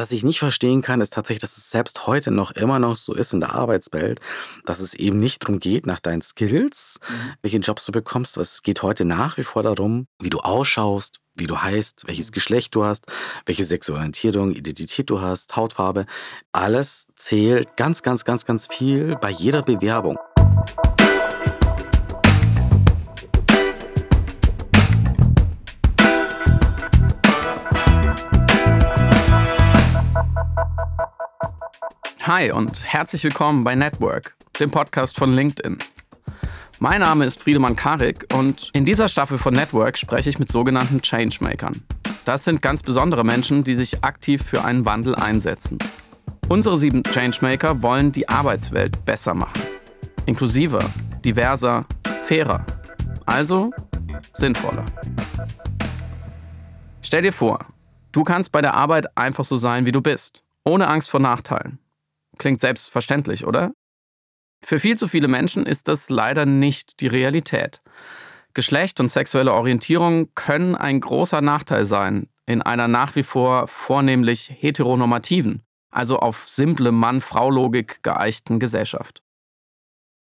was ich nicht verstehen kann, ist tatsächlich, dass es selbst heute noch immer noch so ist in der Arbeitswelt, dass es eben nicht darum geht, nach deinen Skills, mhm. welchen Jobs du bekommst. Es geht heute nach wie vor darum, wie du ausschaust, wie du heißt, welches mhm. Geschlecht du hast, welche Sexualorientierung, Identität du hast, Hautfarbe. Alles zählt ganz, ganz, ganz, ganz viel bei jeder Bewerbung. Hi und herzlich willkommen bei Network, dem Podcast von LinkedIn. Mein Name ist Friedemann Karik und in dieser Staffel von Network spreche ich mit sogenannten Changemakern. Das sind ganz besondere Menschen, die sich aktiv für einen Wandel einsetzen. Unsere sieben Changemaker wollen die Arbeitswelt besser machen. Inklusiver, diverser, fairer. Also sinnvoller. Stell dir vor, du kannst bei der Arbeit einfach so sein, wie du bist, ohne Angst vor Nachteilen. Klingt selbstverständlich, oder? Für viel zu viele Menschen ist das leider nicht die Realität. Geschlecht und sexuelle Orientierung können ein großer Nachteil sein in einer nach wie vor vornehmlich heteronormativen, also auf simple Mann-Frau-Logik geeichten Gesellschaft.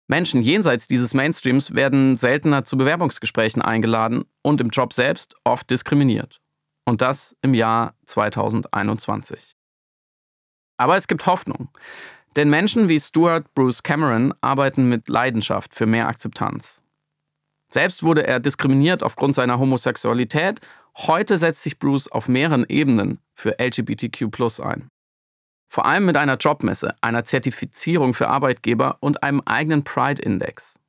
Menschen jenseits dieses Mainstreams werden seltener zu Bewerbungsgesprächen eingeladen und im Job selbst oft diskriminiert. Und das im Jahr 2021. Aber es gibt Hoffnung. Denn Menschen wie Stuart Bruce Cameron arbeiten mit Leidenschaft für mehr Akzeptanz. Selbst wurde er diskriminiert aufgrund seiner Homosexualität. Heute setzt sich Bruce auf mehreren Ebenen für LGBTQ ein. Vor allem mit einer Jobmesse, einer Zertifizierung für Arbeitgeber und einem eigenen Pride-Index.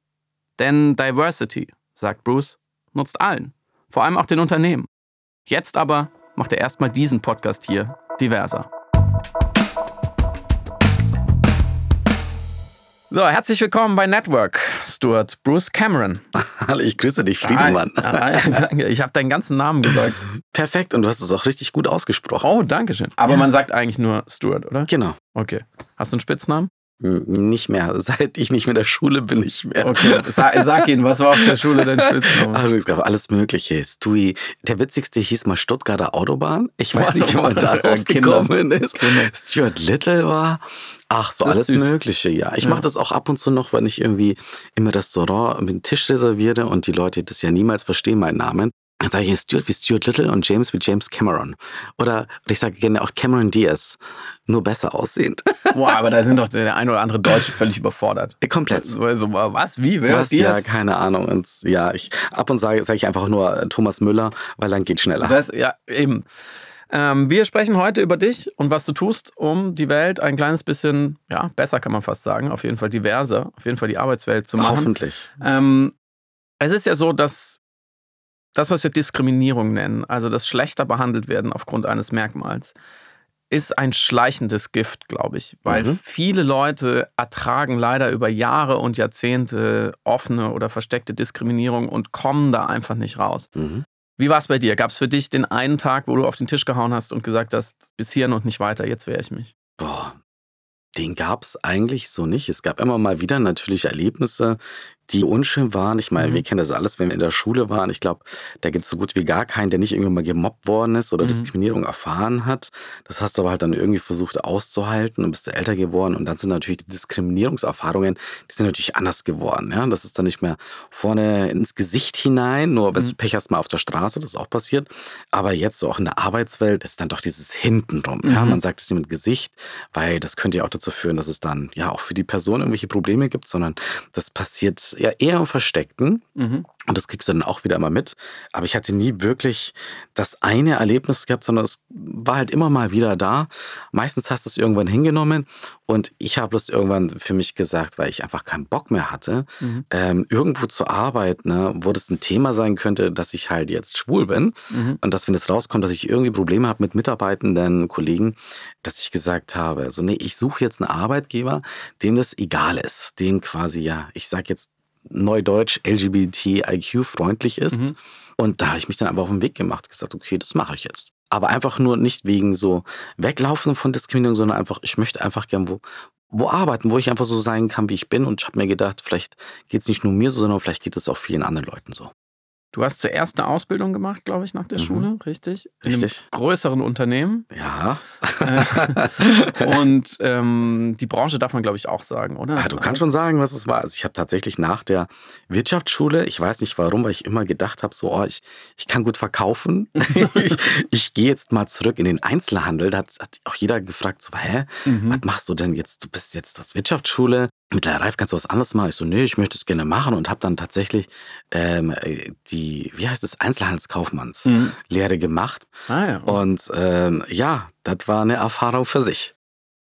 Denn Diversity, sagt Bruce, nutzt allen, vor allem auch den Unternehmen. Jetzt aber macht er erstmal diesen Podcast hier diverser. So, herzlich willkommen bei Network, Stuart Bruce Cameron. Hallo, ich grüße dich, Friedemann. Ah, danke, ich habe deinen ganzen Namen gesagt. Perfekt, und du hast es auch richtig gut ausgesprochen. Oh, danke schön. Aber ja. man sagt eigentlich nur Stuart, oder? Genau. Okay. Hast du einen Spitznamen? Nicht mehr. Seit ich nicht mehr in der Schule bin, nicht mehr. Okay, sag, sag Ihnen, was war auf der Schule dein Spitzname? Also, es gab alles Mögliche. Stui. Der witzigste hieß mal Stuttgarter Autobahn. Ich weiß nicht, wie man da gekommen ist. Stuart Little war. Ach, so alles Mögliche, ja. Ich ja. mache das auch ab und zu noch, wenn ich irgendwie im Restaurant einen Tisch reserviere und die Leute das ja niemals verstehen, meinen Namen. Dann sage ich Stuart wie Stuart Little und James wie James Cameron. Oder ich sage gerne auch Cameron Diaz, nur besser aussehend. Boah, aber da sind doch der ein oder andere Deutsche völlig überfordert. Komplett. So, also, was? Wie? Wer was? Ja, keine Ahnung. Und ja, ich ab und sage sage ich einfach nur Thomas Müller, weil dann geht schneller. Das heißt, ja, eben. Ähm, wir sprechen heute über dich und was du tust, um die Welt ein kleines bisschen, ja, besser kann man fast sagen, auf jeden Fall diverser, auf jeden Fall die Arbeitswelt zu machen. Hoffentlich. Ähm, es ist ja so, dass das, was wir Diskriminierung nennen, also das schlechter behandelt werden aufgrund eines Merkmals, ist ein schleichendes Gift, glaube ich, weil mhm. viele Leute ertragen leider über Jahre und Jahrzehnte offene oder versteckte Diskriminierung und kommen da einfach nicht raus. Mhm. Wie war es bei dir? Gab es für dich den einen Tag, wo du auf den Tisch gehauen hast und gesagt hast, bis hierhin und nicht weiter, jetzt wehre ich mich? Boah, den gab es eigentlich so nicht. Es gab immer mal wieder natürlich Erlebnisse, die unschön waren. Ich meine, mhm. wir kennen das alles, wenn wir in der Schule waren. Ich glaube, da gibt es so gut wie gar keinen, der nicht irgendwann mal gemobbt worden ist oder mhm. Diskriminierung erfahren hat. Das hast du aber halt dann irgendwie versucht auszuhalten und bist älter geworden. Und dann sind natürlich die Diskriminierungserfahrungen, die sind natürlich anders geworden. Ja? Das ist dann nicht mehr vorne ins Gesicht hinein, nur wenn mhm. du Pech hast mal auf der Straße, das ist auch passiert. Aber jetzt so auch in der Arbeitswelt ist dann doch dieses Hintenrum. Ja? Mhm. Man sagt es nicht mit Gesicht, weil das könnte ja auch dazu führen, dass es dann ja auch für die Person irgendwelche Probleme gibt, sondern das passiert ja eher im Versteckten. Mhm. Und das kriegst du dann auch wieder immer mit. Aber ich hatte nie wirklich das eine Erlebnis gehabt, sondern es war halt immer mal wieder da. Meistens hast du es irgendwann hingenommen und ich habe bloß irgendwann für mich gesagt, weil ich einfach keinen Bock mehr hatte, mhm. ähm, irgendwo zu arbeiten, ne, wo das ein Thema sein könnte, dass ich halt jetzt schwul bin mhm. und dass, wenn es rauskommt, dass ich irgendwie Probleme habe mit Mitarbeitenden, Kollegen, dass ich gesagt habe, also nee, ich suche jetzt einen Arbeitgeber, dem das egal ist, dem quasi, ja, ich sage jetzt Neudeutsch LGBTIQ-freundlich ist. Mhm. Und da habe ich mich dann einfach auf den Weg gemacht, gesagt, okay, das mache ich jetzt. Aber einfach nur nicht wegen so Weglaufen von Diskriminierung, sondern einfach, ich möchte einfach gern wo, wo arbeiten, wo ich einfach so sein kann, wie ich bin. Und ich habe mir gedacht, vielleicht geht es nicht nur mir so, sondern vielleicht geht es auch vielen anderen Leuten so. Du hast zuerst eine Ausbildung gemacht, glaube ich, nach der Mhm. Schule, richtig? In Richtig. einem größeren Unternehmen. Ja. Und ähm, die Branche darf man, glaube ich, auch sagen, oder? Ah, du kannst schon sagen, was es war. Also ich habe tatsächlich nach der Wirtschaftsschule, ich weiß nicht warum, weil ich immer gedacht habe, so, oh, ich, ich kann gut verkaufen. ich ich gehe jetzt mal zurück in den Einzelhandel. Da hat, hat auch jeder gefragt, so, hä, Mhm. was machst du denn jetzt? Du bist jetzt das Wirtschaftsschule. Mittlerweile reif kannst du was anderes machen. Ich so, nee, ich möchte es gerne machen und habe dann tatsächlich ähm, äh, die, wie heißt es, Einzelhandelskaufmannslehre Mhm. gemacht. Ah, ja. Und ähm, ja, das war eine Erfahrung für sich.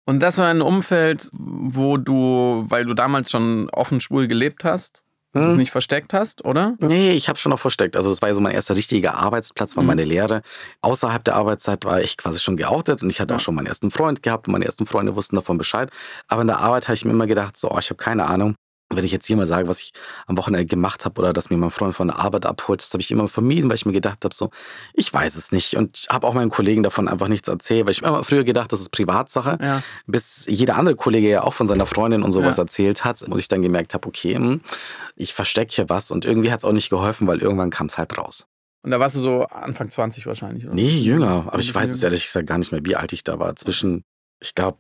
Und das war ein Umfeld, wo du, weil du damals schon offen schwul gelebt hast, das Hm. nicht versteckt hast, oder? Nee, ich habe schon noch versteckt. Also das war ja so mein erster richtiger Arbeitsplatz, war Mhm. meine Lehre. Außerhalb der Arbeitszeit war ich quasi schon geoutet und ich hatte Ja. auch schon meinen ersten Freund gehabt und meine ersten Freunde wussten davon Bescheid. Aber in der Arbeit habe ich mir immer gedacht, so, oh, ich habe keine Ahnung. Wenn ich jetzt hier mal sage, was ich am Wochenende gemacht habe oder dass mir mein Freund von der Arbeit abholt, das habe ich immer vermieden, weil ich mir gedacht habe, so, ich weiß es nicht. Und habe auch meinen Kollegen davon einfach nichts erzählt, weil ich immer früher gedacht, das ist Privatsache Ja. bis jeder andere Kollege ja auch von seiner Freundin und sowas Ja. erzählt hat und ich dann gemerkt habe, okay, hm, ich verstecke hier was und irgendwie hat es auch nicht geholfen, weil irgendwann kam es halt raus. Und da warst du so Anfang 20 wahrscheinlich, oder? Nee, jünger, aber ich weiß es ehrlich gesagt gar nicht mehr, wie alt ich da war. Zwischen, ich glaube,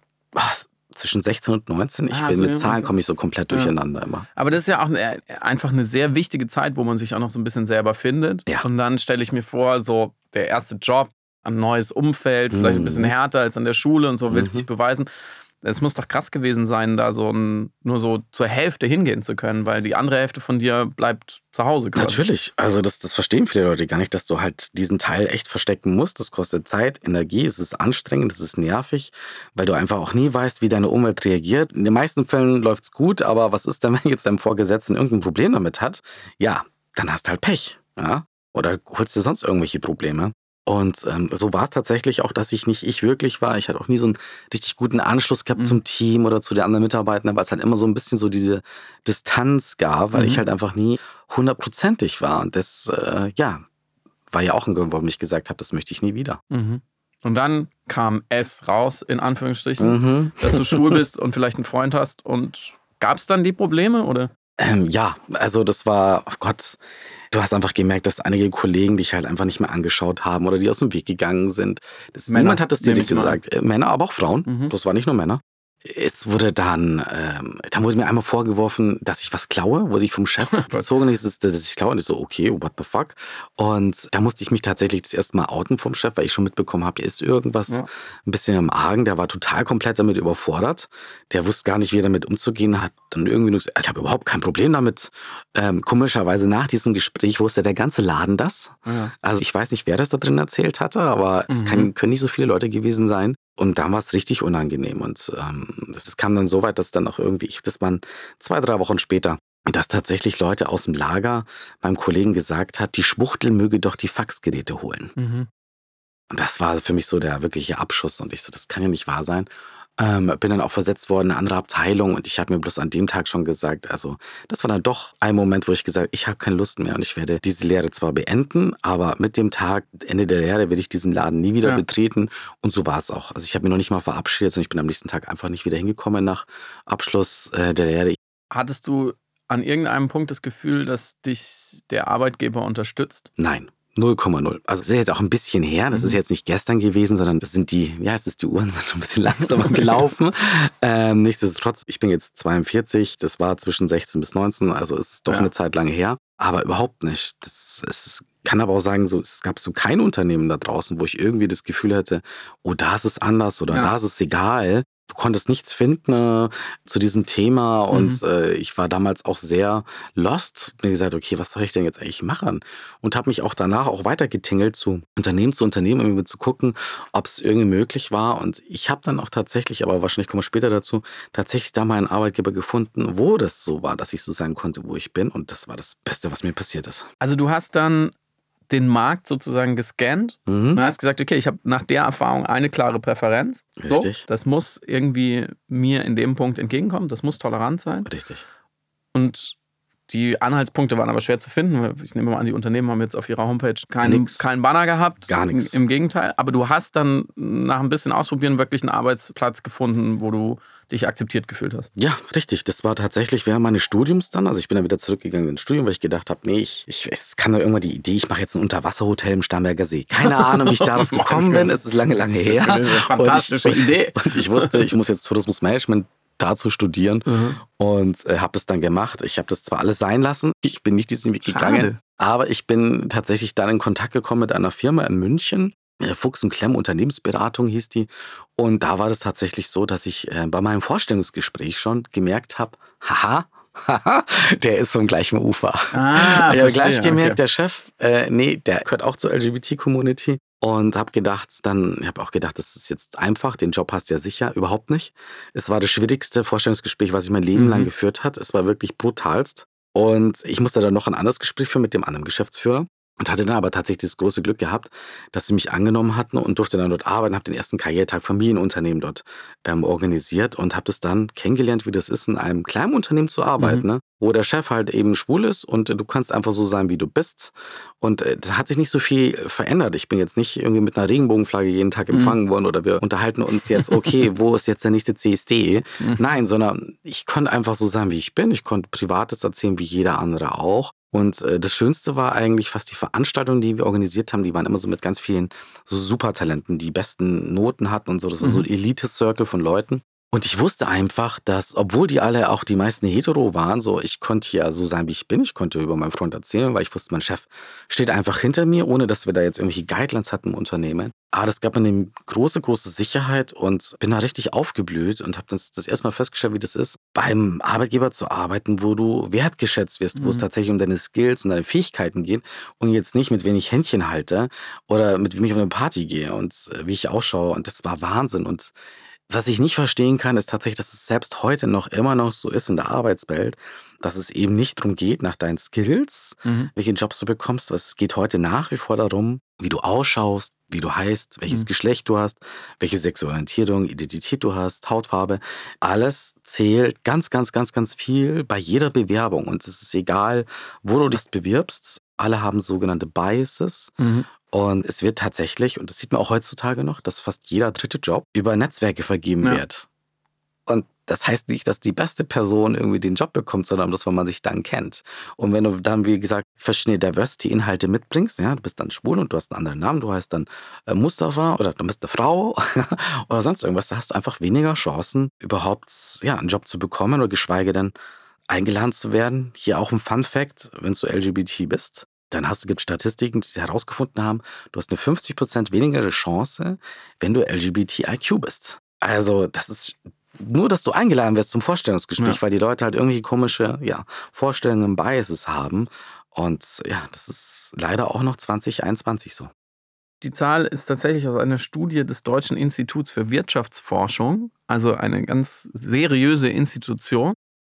zwischen 16 und 19. Ich Ah, bin so mit Zahlen komme ich so komplett Ja. durcheinander immer. Aber das ist ja auch eine, einfach eine sehr wichtige Zeit, wo man sich auch noch so ein bisschen selber findet. Ja. Und dann stelle ich mir vor, so der erste Job, ein neues Umfeld, vielleicht ein Mhm. bisschen härter als an der Schule und so, willst Mhm. dich beweisen. Es muss doch krass gewesen sein, da so ein, nur so zur Hälfte hingehen zu können, weil die andere Hälfte von dir bleibt zu Hause. quasi. Natürlich, also das, das verstehen viele Leute gar nicht, dass du halt diesen Teil echt verstecken musst. Das kostet Zeit, Energie, es ist anstrengend, es ist nervig, weil du einfach auch nie weißt, wie deine Umwelt reagiert. In den meisten Fällen läuft es gut, aber was ist denn, wenn jetzt dein Vorgesetzten irgendein Problem damit hat? Ja, dann hast du halt Pech. Ja? Oder holst dir sonst irgendwelche Probleme. Und ähm, so war es tatsächlich auch, dass ich nicht ich wirklich war. Ich hatte auch nie so einen richtig guten Anschluss gehabt Mhm. zum Team oder zu den anderen Mitarbeitern, weil es halt immer so ein bisschen so diese Distanz gab, weil Mhm. ich halt einfach nie hundertprozentig war. Und das, äh, ja, war ja auch ein Grund, warum ich gesagt habe, das möchte ich nie wieder. Mhm. Und dann kam es raus, in Anführungsstrichen, Mhm. dass du schwul bist und vielleicht einen Freund hast. Und gab es dann die Probleme, oder? Ähm, ja, also das war, oh Gott, du hast einfach gemerkt, dass einige Kollegen dich halt einfach nicht mehr angeschaut haben oder die aus dem Weg gegangen sind. Das, niemand hat es dir gesagt. Äh, Männer, aber auch Frauen. Mhm. Das war nicht nur Männer. Es wurde dann, ähm, dann wurde mir einmal vorgeworfen, dass ich was klaue, wurde ich vom Chef bezogen, dass ich, dass ich klaue. Und ich so, okay, what the fuck? Und da musste ich mich tatsächlich das erste Mal outen vom Chef, weil ich schon mitbekommen habe, hier ist irgendwas Ja. ein bisschen im Argen. Der war total komplett damit überfordert. Der wusste gar nicht, wie er damit umzugehen hat. Dann irgendwie nur gesagt, ich habe überhaupt kein Problem damit. Ähm, komischerweise nach diesem Gespräch wusste der ganze Laden das. Ja. Also ich weiß nicht, wer das da drin erzählt hatte, aber es Mhm. kann, können nicht so viele Leute gewesen sein. Und dann war es richtig unangenehm. Und ähm, das kam dann so weit, dass dann auch irgendwie, ich, das waren zwei, drei Wochen später, dass tatsächlich Leute aus dem Lager meinem Kollegen gesagt hat, die Schwuchtel möge doch die Faxgeräte holen. Mhm. Und das war für mich so der wirkliche Abschuss. Und ich so, das kann ja nicht wahr sein. Ähm, bin dann auch versetzt worden in eine andere Abteilung und ich habe mir bloß an dem Tag schon gesagt, also das war dann doch ein Moment, wo ich gesagt habe, ich habe keine Lust mehr und ich werde diese Lehre zwar beenden, aber mit dem Tag, Ende der Lehre, werde ich diesen Laden nie wieder Ja. betreten. Und so war es auch. Also ich habe mir noch nicht mal verabschiedet und ich bin am nächsten Tag einfach nicht wieder hingekommen nach Abschluss äh, der Lehre. Hattest du an irgendeinem Punkt das Gefühl, dass dich der Arbeitgeber unterstützt? Nein. 0,0. Also ist jetzt auch ein bisschen her. Das ist Mhm. jetzt nicht gestern gewesen, sondern das sind die, heißt es, die Uhren sind schon ein bisschen langsamer gelaufen. ähm, nichtsdestotrotz, ich bin jetzt 42, das war zwischen 16 bis 19, also es ist doch Ja. eine Zeit lang her, aber überhaupt nicht. Das es kann aber auch sagen, so, es gab so kein Unternehmen da draußen, wo ich irgendwie das Gefühl hatte, oh, da ist es anders oder Ja. da ist es egal. Du konntest nichts finden äh, zu diesem Thema und Mhm. äh, ich war damals auch sehr lost. Mir gesagt, okay, was soll ich denn jetzt eigentlich machen? Und habe mich auch danach auch weitergetingelt zu Unternehmen zu Unternehmen, um zu gucken, ob es irgendwie möglich war. Und ich habe dann auch tatsächlich, aber wahrscheinlich kommen wir später dazu, tatsächlich da mal einen Arbeitgeber gefunden, wo das so war, dass ich so sein konnte, wo ich bin. Und das war das Beste, was mir passiert ist. Also du hast dann den Markt sozusagen gescannt Mhm. und hast gesagt, okay, ich habe nach der Erfahrung eine klare Präferenz. Richtig. So, das muss irgendwie mir in dem Punkt entgegenkommen, das muss tolerant sein. Richtig. Und Die Anhaltspunkte waren aber schwer zu finden. Ich nehme mal an, die Unternehmen haben jetzt auf ihrer Homepage keinen, keinen Banner gehabt. Gar nichts. Im Gegenteil. Aber du hast dann nach ein bisschen Ausprobieren wirklich einen Arbeitsplatz gefunden, wo du dich akzeptiert gefühlt hast. Ja, richtig. Das war tatsächlich während meines Studiums dann. Also ich bin dann wieder zurückgegangen ins Studium, weil ich gedacht habe, nee, ich, ich es kam da irgendwann die Idee, ich mache jetzt ein Unterwasserhotel im Starnberger See. Keine Ahnung, wie ich darauf gekommen bin. Es ist lange, lange her. Eine fantastische und ich, Idee. Und ich wusste, ich muss jetzt Tourismusmanagement dazu studieren mhm. und äh, habe das dann gemacht. Ich habe das zwar alles sein lassen, ich bin nicht diesen Weg Schade. gegangen, aber ich bin tatsächlich dann in Kontakt gekommen mit einer Firma in München. Äh, Fuchs und Klemm Unternehmensberatung hieß die. Und da war das tatsächlich so, dass ich äh, bei meinem Vorstellungsgespräch schon gemerkt habe, haha, Haha, der ist vom gleichen Ufer. Ah, ich habe gleich verstehe, gemerkt, okay. der Chef, äh, nee, der gehört auch zur LGBT-Community. Und habe gedacht, dann, ich habe auch gedacht, das ist jetzt einfach, den Job hast du ja sicher, überhaupt nicht. Es war das schwierigste Vorstellungsgespräch, was ich mein Leben Mhm. lang geführt hat. Es war wirklich brutalst. Und ich musste dann noch ein anderes Gespräch führen mit dem anderen Geschäftsführer. Und hatte dann aber tatsächlich das große Glück gehabt, dass sie mich angenommen hatten und durfte dann dort arbeiten, habe den ersten Karrieretag Familienunternehmen dort ähm, organisiert und habe das dann kennengelernt, wie das ist, in einem kleinen Unternehmen zu arbeiten, Mhm. ne? wo der Chef halt eben schwul ist und äh, du kannst einfach so sein, wie du bist. Und äh, da hat sich nicht so viel verändert. Ich bin jetzt nicht irgendwie mit einer Regenbogenflagge jeden Tag Mhm. empfangen worden oder wir unterhalten uns jetzt, okay, wo ist jetzt der nächste CSD? Mhm. Nein, sondern ich konnte einfach so sein, wie ich bin. Ich konnte Privates erzählen, wie jeder andere auch. Und äh, das Schönste war eigentlich fast die Veranstaltungen, die wir organisiert haben. Die waren immer so mit ganz vielen so Supertalenten, die besten Noten hatten und so. Das war so ein Elite-Circle von Leuten. Und ich wusste einfach, dass, obwohl die alle auch die meisten hetero waren, so ich konnte ja so sein, wie ich bin. Ich konnte über meinen Freund erzählen, weil ich wusste, mein Chef steht einfach hinter mir, ohne dass wir da jetzt irgendwelche Guidelines hatten im Unternehmen. Aber das gab mir eine große, große Sicherheit und bin da richtig aufgeblüht und habe das, das erstmal festgestellt, wie das ist, beim Arbeitgeber zu arbeiten, wo du wertgeschätzt wirst, wo es Mhm. tatsächlich um deine Skills und deine Fähigkeiten geht und jetzt nicht mit wenig Händchen halte oder mit wem ich auf eine Party gehe und äh, wie ich ausschaue. Und das war Wahnsinn. Und was ich nicht verstehen kann, ist tatsächlich, dass es selbst heute noch immer noch so ist in der Arbeitswelt, dass es eben nicht darum geht, nach deinen Skills, Mhm. welche Jobs du bekommst. Es geht heute nach wie vor darum, wie du ausschaust, wie du heißt, welches Mhm. Geschlecht du hast, welche Sexualorientierung, Identität du hast, Hautfarbe. Alles zählt ganz, ganz, ganz, ganz viel bei jeder Bewerbung. Und es ist egal, wo du dich bewirbst. Alle haben sogenannte Biases. Mhm. Und es wird tatsächlich, und das sieht man auch heutzutage noch, dass fast jeder dritte Job über Netzwerke vergeben Ja. wird. Und das heißt nicht, dass die beste Person irgendwie den Job bekommt, sondern dass man sich dann kennt. Und wenn du dann, wie gesagt, verschiedene Diversity-Inhalte mitbringst, ja, du bist dann schwul und du hast einen anderen Namen, du heißt dann äh, Mustafa oder du bist eine Frau oder sonst irgendwas, da hast du einfach weniger Chancen, überhaupt ja, einen Job zu bekommen oder geschweige denn eingeladen zu werden. Hier auch ein Fun-Fact, wenn du LGBT bist, dann hast gibt Statistiken, die herausgefunden haben, du hast eine 50% weniger Chance, wenn du LGBTIQ bist. Also, das ist nur, dass du eingeladen wirst zum Vorstellungsgespräch, Ja. weil die Leute halt irgendwie komische ja, Vorstellungen, Biases haben. Und ja, das ist leider auch noch 2021 so. Die Zahl ist tatsächlich aus einer Studie des Deutschen Instituts für Wirtschaftsforschung, also eine ganz seriöse Institution.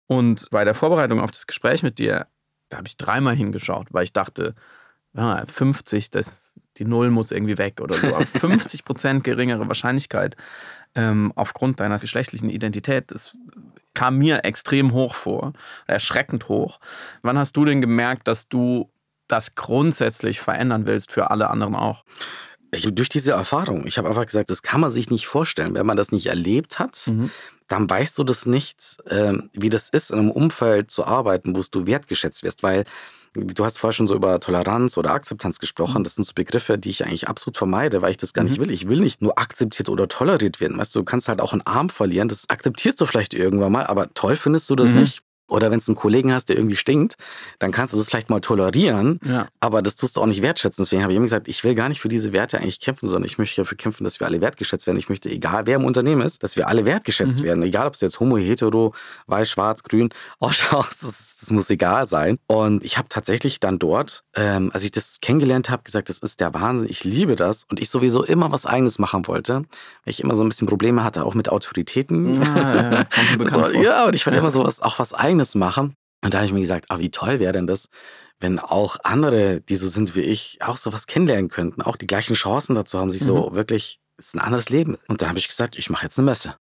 Und bei der Vorbereitung auf das Gespräch mit dir, da habe ich dreimal hingeschaut, weil ich dachte, ja, 50, das, die Null muss irgendwie weg oder so. Aber 50 Prozent geringere Wahrscheinlichkeit ähm, aufgrund deiner geschlechtlichen Identität, das kam mir extrem hoch vor, erschreckend hoch. Wann hast du denn gemerkt, dass du das grundsätzlich verändern willst für alle anderen auch? Ich, durch diese Erfahrung, ich habe einfach gesagt, das kann man sich nicht vorstellen. Wenn man das nicht erlebt hat, Mhm. dann weißt du das nicht, ähm, wie das ist, in einem Umfeld zu arbeiten, wo du wertgeschätzt wirst. Weil du hast vorher schon so über Toleranz oder Akzeptanz gesprochen. Das sind so Begriffe, die ich eigentlich absolut vermeide, weil ich das gar nicht will. Ich will nicht nur akzeptiert oder toleriert werden. Weißt du, du kannst halt auch einen Arm verlieren. Das akzeptierst du vielleicht irgendwann mal, aber toll findest du das Mhm. nicht. Oder wenn es einen Kollegen hast, der irgendwie stinkt, dann kannst du das vielleicht mal tolerieren, Ja. aber das tust du auch nicht wertschätzen. Deswegen habe ich immer gesagt, ich will gar nicht für diese Werte eigentlich kämpfen, sondern ich möchte dafür kämpfen, dass wir alle wertgeschätzt werden. Ich möchte, egal wer im Unternehmen ist, dass wir alle wertgeschätzt Mhm. werden. Egal, ob es jetzt homo, hetero, weiß, schwarz, grün ausschaust, das, das muss egal sein. Und ich habe tatsächlich dann dort, ähm, als ich das kennengelernt habe, gesagt, das ist der Wahnsinn, ich liebe das. Und ich sowieso immer was Eigenes machen wollte, weil ich immer so ein bisschen Probleme hatte, auch mit Autoritäten. Ja, ja, mir bekannt So, ja, und ich wollte immer so was, auch was Eigenes machen. Und da habe ich mir gesagt, ah, wie toll wäre denn das, wenn auch andere, die so sind wie ich, auch sowas kennenlernen könnten, auch die gleichen Chancen dazu haben, sich so wirklich, es ist ein anderes Leben. Und dann habe ich gesagt, ich mache jetzt eine Messe.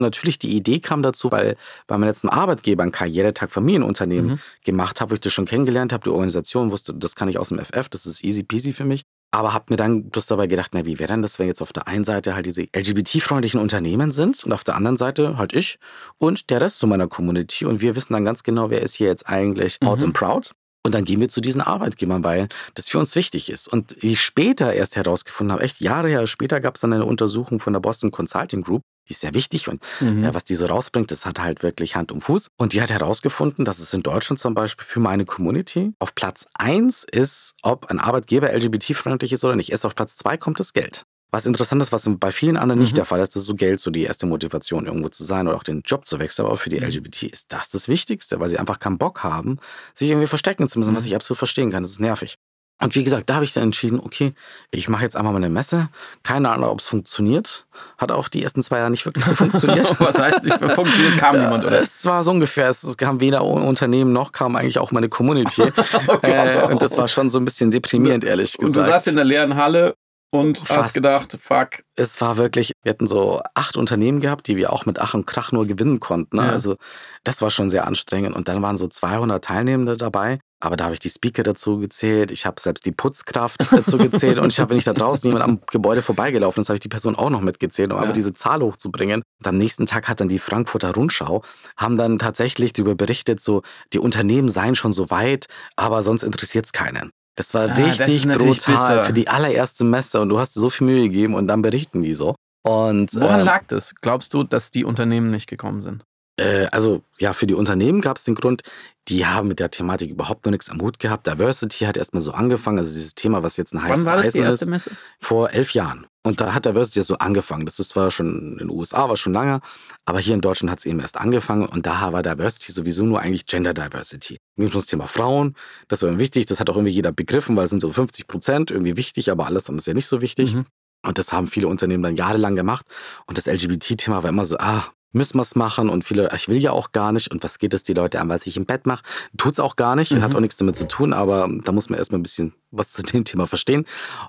Natürlich, die Idee kam dazu, weil bei meinem letzten Arbeitgeber ein Karrieretag Familienunternehmen mhm. gemacht habe, wo ich das schon kennengelernt habe, die Organisation wusste, das kann ich aus dem FF, das ist easy peasy für mich. Aber habe mir dann bloß dabei gedacht, na, wie wäre denn das, wenn jetzt auf der einen Seite halt diese LGBT-freundlichen Unternehmen sind und auf der anderen Seite halt ich und der Rest zu meiner Community und wir wissen dann ganz genau, wer ist hier jetzt eigentlich mhm. out and proud. Und dann gehen wir zu diesen Arbeitgebern, weil das für uns wichtig ist. Und wie ich später erst herausgefunden habe, echt Jahre, Jahre später gab es dann eine Untersuchung von der Boston Consulting Group, die ist sehr wichtig und mhm. ja, was die so rausbringt, das hat halt wirklich Hand und Fuß. Und die hat herausgefunden, dass es in Deutschland zum Beispiel für meine Community auf Platz 1 ist, ob ein Arbeitgeber LGBT-freundlich ist oder nicht. Erst auf Platz 2 kommt das Geld. Was interessant ist, was bei vielen anderen mhm. nicht der Fall ist, ist so Geld so die erste Motivation, irgendwo zu sein oder auch den Job zu wechseln. Aber für die mhm. LGBT ist das das Wichtigste, weil sie einfach keinen Bock haben, sich irgendwie verstecken zu müssen, was mhm. ich absolut verstehen kann. Das ist nervig. Und wie gesagt, da habe ich dann entschieden, okay, ich mache jetzt einmal mal eine Messe. Keine Ahnung, ob es funktioniert. Hat auch die ersten zwei Jahre nicht wirklich so funktioniert. Was heißt nicht funktioniert? Kam niemand, oder? Es war so ungefähr. Es kam weder Unternehmen noch kam eigentlich auch meine Community. okay. äh, und das war schon so ein bisschen deprimierend, ehrlich gesagt. Und du saßt in der leeren Halle und Fast. hast gedacht, fuck. Es war wirklich, wir hatten so acht Unternehmen gehabt, die wir auch mit Ach und Krach nur gewinnen konnten. Ne? Ja. Also das war schon sehr anstrengend. Und dann waren so 200 Teilnehmende dabei. Aber da habe ich die Speaker dazu gezählt, ich habe selbst die Putzkraft dazu gezählt und ich habe, wenn ich da draußen jemand am Gebäude vorbeigelaufen ist, habe ich die Person auch noch mitgezählt, um ja. einfach diese Zahl hochzubringen. Und am nächsten Tag hat dann die Frankfurter Rundschau, haben dann tatsächlich darüber berichtet, so die Unternehmen seien schon so weit, aber sonst interessiert es keinen. Das war ah, richtig das brutal bitter. für die allererste Messe und du hast dir so viel Mühe gegeben und dann berichten die so. Und, Woran ähm, lag das? Glaubst du, dass die Unternehmen nicht gekommen sind? Äh, also ja, für die Unternehmen gab es den Grund, die haben mit der Thematik überhaupt noch nichts am Hut gehabt. Diversity hat erstmal so angefangen, also dieses Thema, was jetzt ein heißes Wann war das Eisen die erste Messe? Vor elf Jahren. Und da hat Diversity so angefangen. Das ist zwar schon in den USA, war schon lange, aber hier in Deutschland hat es eben erst angefangen und da war Diversity sowieso nur eigentlich Gender Diversity. Ging um das Thema Frauen, das war wichtig, das hat auch irgendwie jeder begriffen, weil es sind so 50 Prozent irgendwie wichtig, aber alles andere ist ja nicht so wichtig. Mhm. Und das haben viele Unternehmen dann jahrelang gemacht. Und das LGBT-Thema war immer so, ah, müssen wir es machen und viele, ich will ja auch gar nicht und was geht es die Leute an, was ich im Bett mache? Tut es auch gar nicht, mhm. hat auch nichts damit zu tun, aber da muss man erstmal ein bisschen was zu dem Thema verstehen.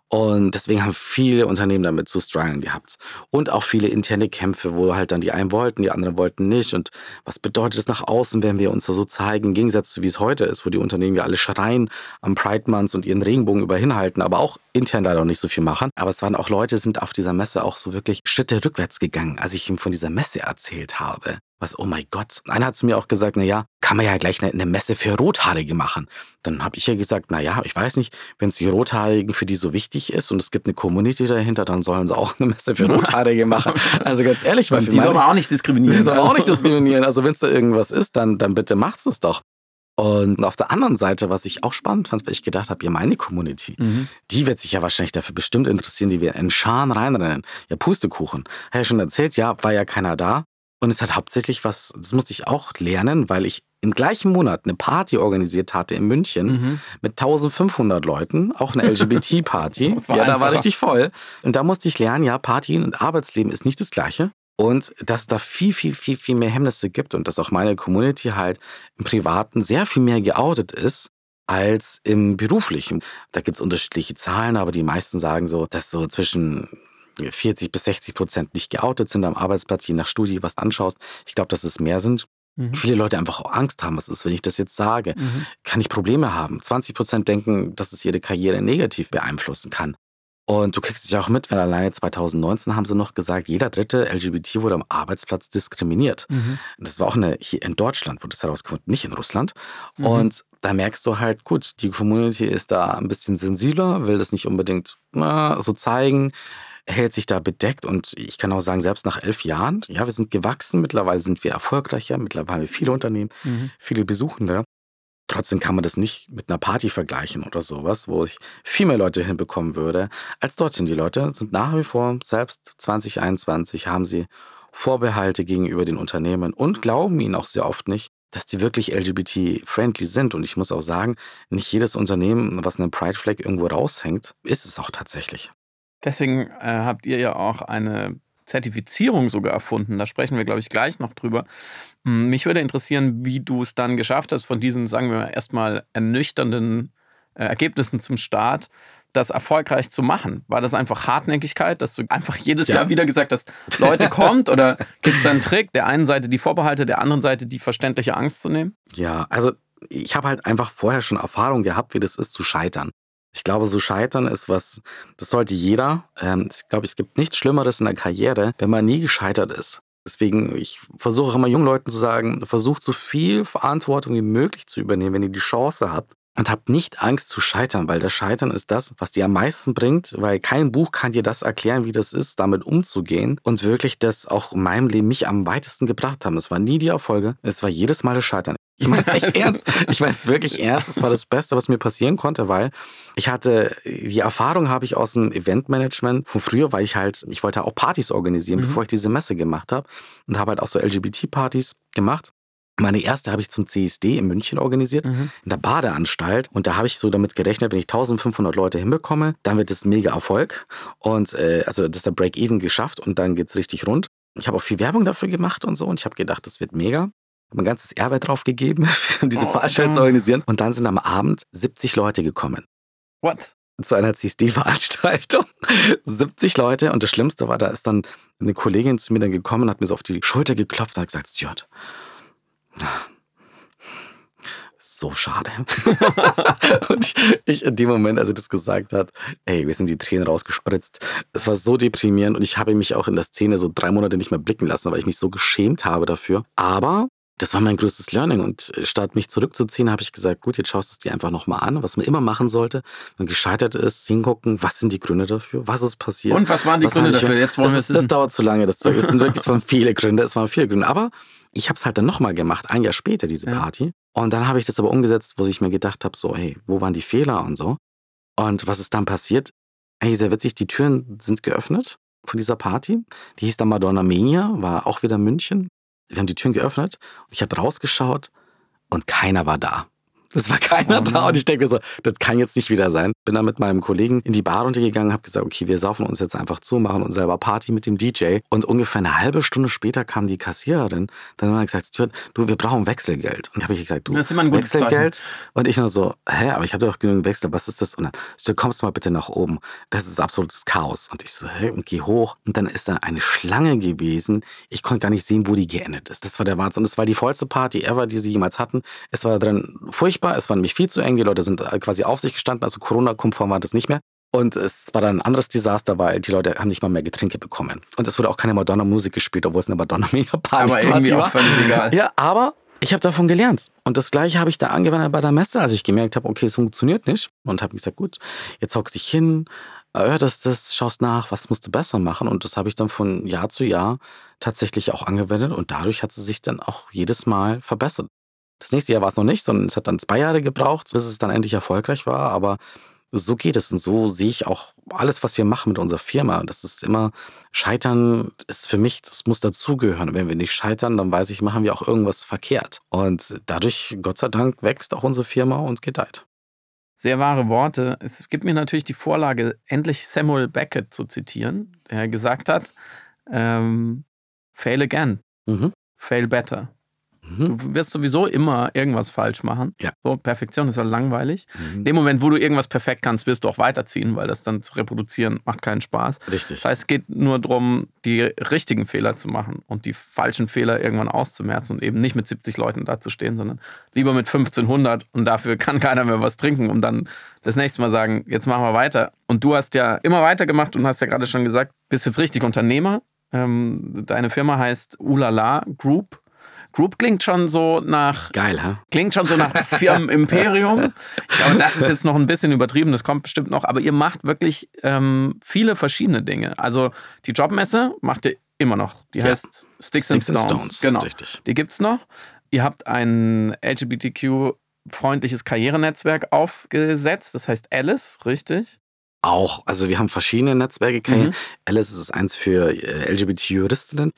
Und deswegen haben viele Unternehmen damit zu strugglen gehabt. Und auch viele interne Kämpfe, wo halt dann die einen wollten, die anderen wollten nicht. Und was bedeutet es nach außen, wenn wir uns da so zeigen, im Gegensatz zu wie es heute ist, wo die Unternehmen ja alle schreien am Pride Month und ihren Regenbogen überhin halten, aber auch intern leider auch nicht so viel machen. Aber es waren auch Leute, sind auf dieser Messe auch so wirklich Schritte rückwärts gegangen, als ich ihm von dieser Messe erzählt habe was, oh mein Gott. Einer hat zu mir auch gesagt, na ja, kann man ja gleich eine, eine Messe für Rothaarige machen. Dann habe ich ja gesagt, na ja, ich weiß nicht, wenn es die Rothaarigen für die so wichtig ist und es gibt eine Community dahinter, dann sollen sie auch eine Messe für Rothaarige machen. Also ganz ehrlich, weil die sollen auch nicht diskriminieren. Die sollen auch nicht diskriminieren. Also wenn es da irgendwas ist, dann, dann bitte macht's es doch. Und auf der anderen Seite, was ich auch spannend fand, weil ich gedacht habe, ja, meine Community, mhm. die wird sich ja wahrscheinlich dafür bestimmt interessieren, die wir in Scharen reinrennen. Ja, Pustekuchen. Habe ja schon erzählt, ja, war ja keiner da. Und es hat hauptsächlich was, das musste ich auch lernen, weil ich im gleichen Monat eine Party organisiert hatte in München mhm. mit 1500 Leuten, auch eine LGBT-Party. ja, einfacher. da war richtig voll. Und da musste ich lernen, ja, Party und Arbeitsleben ist nicht das Gleiche. Und dass da viel, viel, viel, viel mehr Hemmnisse gibt und dass auch meine Community halt im Privaten sehr viel mehr geoutet ist als im beruflichen. Da gibt es unterschiedliche Zahlen, aber die meisten sagen so, dass so zwischen 40 bis 60 Prozent nicht geoutet sind am Arbeitsplatz, je nach Studie, was du anschaust. Ich glaube, dass es mehr sind. Mhm. Viele Leute einfach auch Angst haben, was ist, wenn ich das jetzt sage? Mhm. Kann ich Probleme haben? 20 Prozent denken, dass es ihre Karriere negativ beeinflussen kann. Und du kriegst dich auch mit, wenn alleine 2019 haben sie noch gesagt, jeder dritte LGBT wurde am Arbeitsplatz diskriminiert. Mhm. Das war auch eine, hier in Deutschland wurde das herausgefunden, nicht in Russland. Mhm. Und da merkst du halt, gut, die Community ist da ein bisschen sensibler, will das nicht unbedingt na, so zeigen hält sich da bedeckt und ich kann auch sagen, selbst nach elf Jahren, ja, wir sind gewachsen, mittlerweile sind wir erfolgreicher, mittlerweile haben wir viele Unternehmen, mhm. viele Besuchende. Trotzdem kann man das nicht mit einer Party vergleichen oder sowas, wo ich viel mehr Leute hinbekommen würde, als dort sind. Die Leute sind nach wie vor, selbst 2021 haben sie Vorbehalte gegenüber den Unternehmen und glauben ihnen auch sehr oft nicht, dass die wirklich LGBT-friendly sind. Und ich muss auch sagen, nicht jedes Unternehmen, was einen Pride Flag irgendwo raushängt, ist es auch tatsächlich. Deswegen äh, habt ihr ja auch eine Zertifizierung sogar erfunden. Da sprechen wir, glaube ich, gleich noch drüber. Hm, mich würde interessieren, wie du es dann geschafft hast, von diesen, sagen wir mal, erstmal ernüchternden äh, Ergebnissen zum Start das erfolgreich zu machen? War das einfach Hartnäckigkeit, dass du einfach jedes ja. Jahr wieder gesagt hast, Leute kommt? Oder gibt es da einen Trick, der einen Seite die Vorbehalte, der anderen Seite die verständliche Angst zu nehmen? Ja, also ich habe halt einfach vorher schon Erfahrung gehabt, wie das ist zu scheitern. Ich glaube, so scheitern ist was, das sollte jeder. Ähm, ich glaube, es gibt nichts Schlimmeres in der Karriere, wenn man nie gescheitert ist. Deswegen, ich versuche immer jungen Leuten zu sagen, versucht so viel Verantwortung wie möglich zu übernehmen, wenn ihr die Chance habt. Und habt nicht Angst zu scheitern, weil das Scheitern ist das, was dir am meisten bringt, weil kein Buch kann dir das erklären, wie das ist, damit umzugehen und wirklich das auch in meinem Leben mich am weitesten gebracht haben. Es war nie die Erfolge, es war jedes Mal das Scheitern. Ich meine es echt ernst. Ich meine es wirklich ernst. Es war das Beste, was mir passieren konnte, weil ich hatte, die Erfahrung habe ich aus dem Eventmanagement von früher, weil ich halt, ich wollte auch Partys organisieren, mhm. bevor ich diese Messe gemacht habe und habe halt auch so LGBT-Partys gemacht. Meine erste habe ich zum CSD in München organisiert, mhm. in der Badeanstalt. Und da habe ich so damit gerechnet, wenn ich 1500 Leute hinbekomme, dann wird es mega Erfolg. Und äh, also das ist der Break-Even geschafft und dann geht es richtig rund. Ich habe auch viel Werbung dafür gemacht und so und ich habe gedacht, das wird mega. Mein ganzes Erbe drauf gegeben, diese oh, Veranstaltung zu organisieren. Und dann sind am Abend 70 Leute gekommen. What? Zu einer CSD-Veranstaltung. 70 Leute. Und das Schlimmste war, da ist dann eine Kollegin zu mir dann gekommen hat mir so auf die Schulter geklopft und hat gesagt, Stuart, so schade. und ich, ich, in dem Moment, als er das gesagt hat, ey, wir sind die Tränen rausgespritzt. Es war so deprimierend und ich habe mich auch in der Szene so drei Monate nicht mehr blicken lassen, weil ich mich so geschämt habe dafür. Aber das war mein größtes Learning. Und äh, statt mich zurückzuziehen, habe ich gesagt, gut, jetzt schaust du es dir einfach nochmal an, was man immer machen sollte. Wenn gescheitert ist, hingucken, was sind die Gründe dafür, was ist passiert. Und was waren die was Gründe dafür? Jetzt wollen das, wir das dauert zu lange, das Zeug. Es sind wirklich es waren viele Gründe, es waren viele Gründe. Aber ich habe es halt dann nochmal gemacht, ein Jahr später, diese Party. Ja. Und dann habe ich das aber umgesetzt, wo ich mir gedacht habe, so, hey, wo waren die Fehler und so. Und was ist dann passiert? Hey, sehr witzig, die Türen sind geöffnet von dieser Party. Die hieß dann Madonna Mania, war auch wieder München wir haben die Türen geöffnet ich habe rausgeschaut und keiner war da. Es war keiner oh da und ich denke mir so, das kann jetzt nicht wieder sein. Bin dann mit meinem Kollegen in die Bar runtergegangen, habe gesagt, okay, wir saufen uns jetzt einfach zu, machen uns selber Party mit dem DJ. Und ungefähr eine halbe Stunde später kam die Kassiererin, dann hat gesagt, du, wir brauchen Wechselgeld. Und habe ich gesagt, du, das Wechselgeld? Zeichen. Und ich nur so, hä, aber ich hatte doch genügend Wechsel, was ist das? Und dann, Stuart, kommst du mal bitte nach oben. Das ist absolutes Chaos. Und ich so, hä, und geh hoch. Und dann ist da eine Schlange gewesen. Ich konnte gar nicht sehen, wo die geendet ist. Das war der Wahnsinn. Und es war die vollste Party ever, die sie jemals hatten. Es war drin furchtbar, es war nämlich viel zu eng. Die Leute sind quasi auf sich gestanden, also Corona-konform war das nicht mehr. Und es war dann ein anderes Desaster, weil die Leute haben nicht mal mehr Getränke bekommen. Und es wurde auch keine Madonna-Musik gespielt, obwohl es eine Madonna-Mega-Party war. Aber irgendwie auch völlig egal. Ja, aber ich habe davon gelernt. Und das Gleiche habe ich da angewendet bei der Messe, als ich gemerkt habe, okay, es funktioniert nicht. Und habe gesagt, gut, jetzt hockst dich hin, hörst das, schaust nach, was musst du besser machen. Und das habe ich dann von Jahr zu Jahr tatsächlich auch angewendet. Und dadurch hat sie sich dann auch jedes Mal verbessert. Das nächste Jahr war es noch nicht, sondern es hat dann zwei Jahre gebraucht, bis es dann endlich erfolgreich war. Aber so geht es und so sehe ich auch alles, was wir machen mit unserer Firma. Das ist immer, Scheitern ist für mich, das muss dazugehören. Wenn wir nicht scheitern, dann weiß ich, machen wir auch irgendwas verkehrt. Und dadurch, Gott sei Dank, wächst auch unsere Firma und gedeiht. Sehr wahre Worte. Es gibt mir natürlich die Vorlage, endlich Samuel Beckett zu zitieren, der gesagt hat, ähm, fail again, mhm. fail better. Mhm. Du wirst sowieso immer irgendwas falsch machen. Ja. So, Perfektion ist ja langweilig. Mhm. In dem Moment, wo du irgendwas perfekt kannst, wirst du auch weiterziehen, weil das dann zu reproduzieren macht keinen Spaß. Richtig. Das heißt, es geht nur darum, die richtigen Fehler zu machen und die falschen Fehler irgendwann auszumerzen und eben nicht mit 70 Leuten da zu stehen, sondern lieber mit 1500 und dafür kann keiner mehr was trinken, um dann das nächste Mal sagen, jetzt machen wir weiter. Und du hast ja immer weitergemacht und hast ja gerade schon gesagt, bist jetzt richtig Unternehmer. Ähm, deine Firma heißt Ulala Group. Group klingt schon so nach. Geil, ha? Klingt schon so nach Firmenimperium. Ich glaube, das ist jetzt noch ein bisschen übertrieben, das kommt bestimmt noch, aber ihr macht wirklich ähm, viele verschiedene Dinge. Also die Jobmesse macht ihr immer noch. Die ja. heißt Sticks, Sticks and, Stones. Stones. Genau. Richtig. Die gibt es noch. Ihr habt ein LGBTQ freundliches Karrierenetzwerk aufgesetzt, das heißt Alice, richtig? Auch, also wir haben verschiedene Netzwerke. Mhm. Alice ist eins für äh, LGBT-Juristinnen.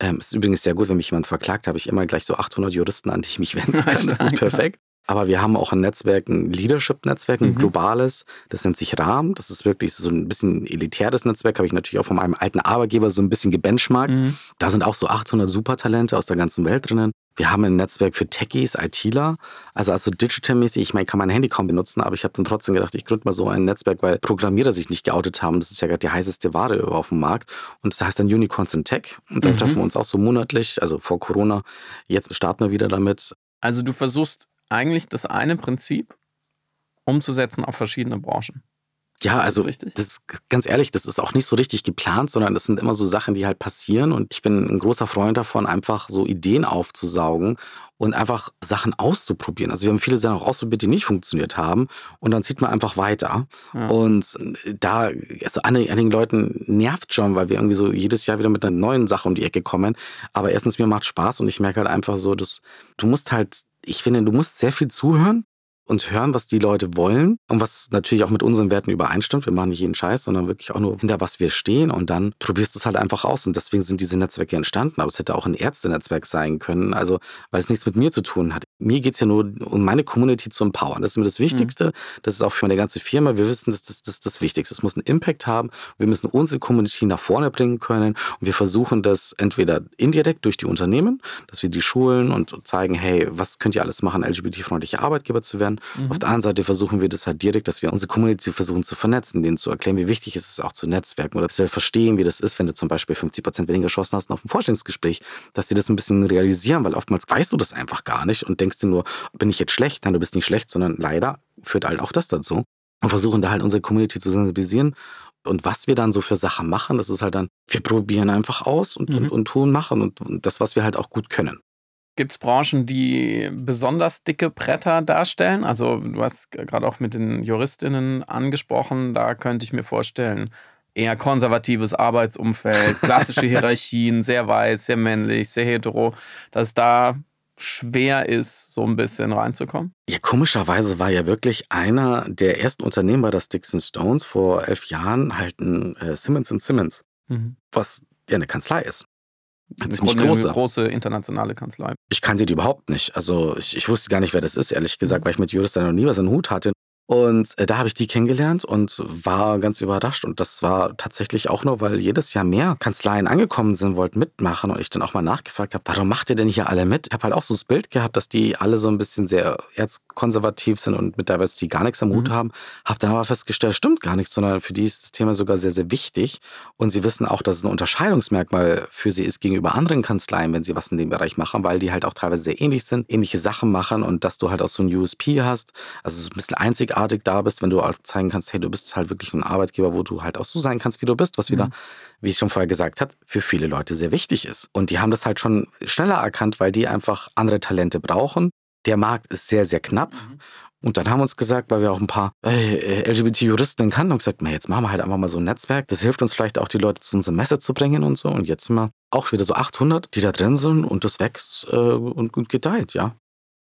Ähm, ist übrigens sehr gut, wenn mich jemand verklagt, habe ich immer gleich so 800 Juristen, an die ich mich wenden kann. Das ist perfekt. Aber wir haben auch ein Netzwerk, ein Leadership-Netzwerk, ein mhm. globales, das nennt sich Rahmen. Das ist wirklich so ein bisschen elitäres Netzwerk, habe ich natürlich auch von meinem alten Arbeitgeber so ein bisschen gebenchmarkt. Mhm. Da sind auch so 800 Supertalente aus der ganzen Welt drinnen Wir haben ein Netzwerk für Techies, ITler, also also digitalmäßig. Ich meine, ich kann mein Handy kaum benutzen, aber ich habe dann trotzdem gedacht, ich gründe mal so ein Netzwerk, weil Programmierer sich nicht geoutet haben. Das ist ja gerade die heißeste Ware auf dem Markt. Und das heißt dann Unicorns in Tech. Und da mhm. treffen wir uns auch so monatlich, also vor Corona. Jetzt starten wir wieder damit. Also du versuchst eigentlich das eine Prinzip umzusetzen auf verschiedene Branchen. Ja, also das ist ganz ehrlich, das ist auch nicht so richtig geplant, sondern das sind immer so Sachen, die halt passieren. Und ich bin ein großer Freund davon, einfach so Ideen aufzusaugen und einfach Sachen auszuprobieren. Also wir haben viele Sachen auch ausprobiert, die nicht funktioniert haben. Und dann zieht man einfach weiter. Ja. Und da, also einigen Leuten nervt schon, weil wir irgendwie so jedes Jahr wieder mit einer neuen Sache um die Ecke kommen. Aber erstens, mir macht Spaß und ich merke halt einfach so, dass du musst halt ich finde, du musst sehr viel zuhören und hören, was die Leute wollen und was natürlich auch mit unseren Werten übereinstimmt. Wir machen nicht jeden Scheiß, sondern wirklich auch nur hinter was wir stehen und dann probierst du es halt einfach aus. Und deswegen sind diese Netzwerke entstanden. Aber es hätte auch ein Ärztenetzwerk sein können, also weil es nichts mit mir zu tun hat. Mir geht es ja nur um meine Community zu empowern. Das ist mir das Wichtigste. Mhm. Das ist auch für meine ganze Firma. Wir wissen, das ist das, das Wichtigste. Es muss einen Impact haben. Wir müssen unsere Community nach vorne bringen können. Und wir versuchen das entweder indirekt durch die Unternehmen, dass wir die schulen und zeigen, hey, was könnt ihr alles machen, LGBT-freundliche Arbeitgeber zu werden. Mhm. Auf der anderen Seite versuchen wir das halt direkt, dass wir unsere Community versuchen zu vernetzen, denen zu erklären, wie wichtig es ist, auch zu netzwerken oder dass wir verstehen, wie das ist, wenn du zum Beispiel 50 Prozent weniger Chancen hast auf ein Vorstellungsgespräch, dass sie das ein bisschen realisieren, weil oftmals weißt du das einfach gar nicht und denkst dir nur, bin ich jetzt schlecht? Nein, du bist nicht schlecht, sondern leider führt halt auch das dazu. Und versuchen da halt unsere Community zu sensibilisieren und was wir dann so für Sachen machen, das ist halt dann, wir probieren einfach aus und, mhm. und, und, tun, machen und das, was wir halt auch gut können. Gibt es Branchen, die besonders dicke Bretter darstellen? Also du hast gerade auch mit den Juristinnen angesprochen, da könnte ich mir vorstellen, eher konservatives Arbeitsumfeld, klassische Hierarchien, sehr weiß, sehr männlich, sehr hetero, dass da schwer ist, so ein bisschen reinzukommen? Ja, komischerweise war ja wirklich einer der ersten Unternehmen bei der Sticks Stones vor elf Jahren halt ein äh, Simmons Simmons, mhm. was ja eine Kanzlei ist. Eine ziemlich große. Eine große internationale Kanzlei. Ich kannte die überhaupt nicht. Also ich, ich wusste gar nicht, wer das ist, ehrlich gesagt, weil ich mit Juristen noch nie was in den Hut hatte. Und äh, da habe ich die kennengelernt und war ganz überrascht. Und das war tatsächlich auch nur, weil jedes Jahr mehr Kanzleien angekommen sind, wollten mitmachen. Und ich dann auch mal nachgefragt habe, warum macht ihr denn hier alle mit? Ich habe halt auch so das Bild gehabt, dass die alle so ein bisschen sehr erzkonservativ sind und mit Diversity gar nichts am Hut mhm. haben. Habe dann aber festgestellt, stimmt gar nichts, sondern für die ist das Thema sogar sehr, sehr wichtig. Und sie wissen auch, dass es ein Unterscheidungsmerkmal für sie ist gegenüber anderen Kanzleien, wenn sie was in dem Bereich machen, weil die halt auch teilweise sehr ähnlich sind, ähnliche Sachen machen und dass du halt auch so ein USP hast. Also so ein bisschen einzigartig einzigartig da bist, wenn du auch zeigen kannst, hey, du bist halt wirklich ein Arbeitgeber, wo du halt auch so sein kannst, wie du bist, was wieder, mhm. wie ich schon vorher gesagt habe, für viele Leute sehr wichtig ist. Und die haben das halt schon schneller erkannt, weil die einfach andere Talente brauchen. Der Markt ist sehr, sehr knapp. Mhm. Und dann haben wir uns gesagt, weil wir auch ein paar äh, LGBT-Juristen kannten, und gesagt, jetzt machen wir halt einfach mal so ein Netzwerk. Das hilft uns vielleicht auch, die Leute zu unserer Messe zu bringen und so. Und jetzt sind wir auch wieder so 800, die da drin sind und das wächst äh, und, und gedeiht, ja.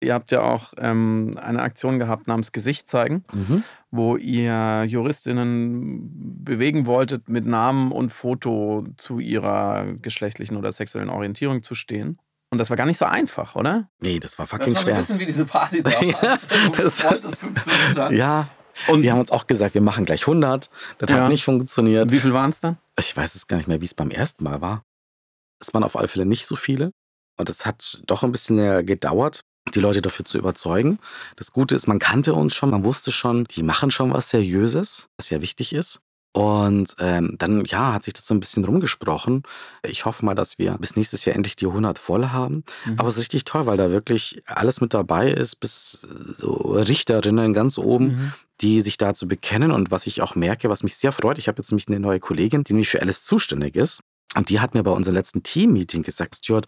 Ihr habt ja auch ähm, eine Aktion gehabt namens Gesicht zeigen, mhm. wo ihr Juristinnen bewegen wolltet, mit Namen und Foto zu ihrer geschlechtlichen oder sexuellen Orientierung zu stehen. Und das war gar nicht so einfach, oder? Nee, das war fucking schwer. Das war ein bisschen wie diese Party da. ja, das wolltest 1500. Ja, und wir haben uns auch gesagt, wir machen gleich 100. Das ja. hat nicht funktioniert. Wie viel waren es dann? Ich weiß es gar nicht mehr, wie es beim ersten Mal war. Es waren auf alle Fälle nicht so viele. Und es hat doch ein bisschen gedauert die Leute dafür zu überzeugen. Das Gute ist, man kannte uns schon, man wusste schon, die machen schon was Seriöses, was ja wichtig ist. Und ähm, dann, ja, hat sich das so ein bisschen rumgesprochen. Ich hoffe mal, dass wir bis nächstes Jahr endlich die 100 voll haben. Mhm. Aber es ist richtig toll, weil da wirklich alles mit dabei ist, bis so Richterinnen ganz oben, mhm. die sich dazu bekennen. Und was ich auch merke, was mich sehr freut, ich habe jetzt nämlich eine neue Kollegin, die nämlich für alles zuständig ist. Und die hat mir bei unserem letzten Team-Meeting gesagt, Stuart,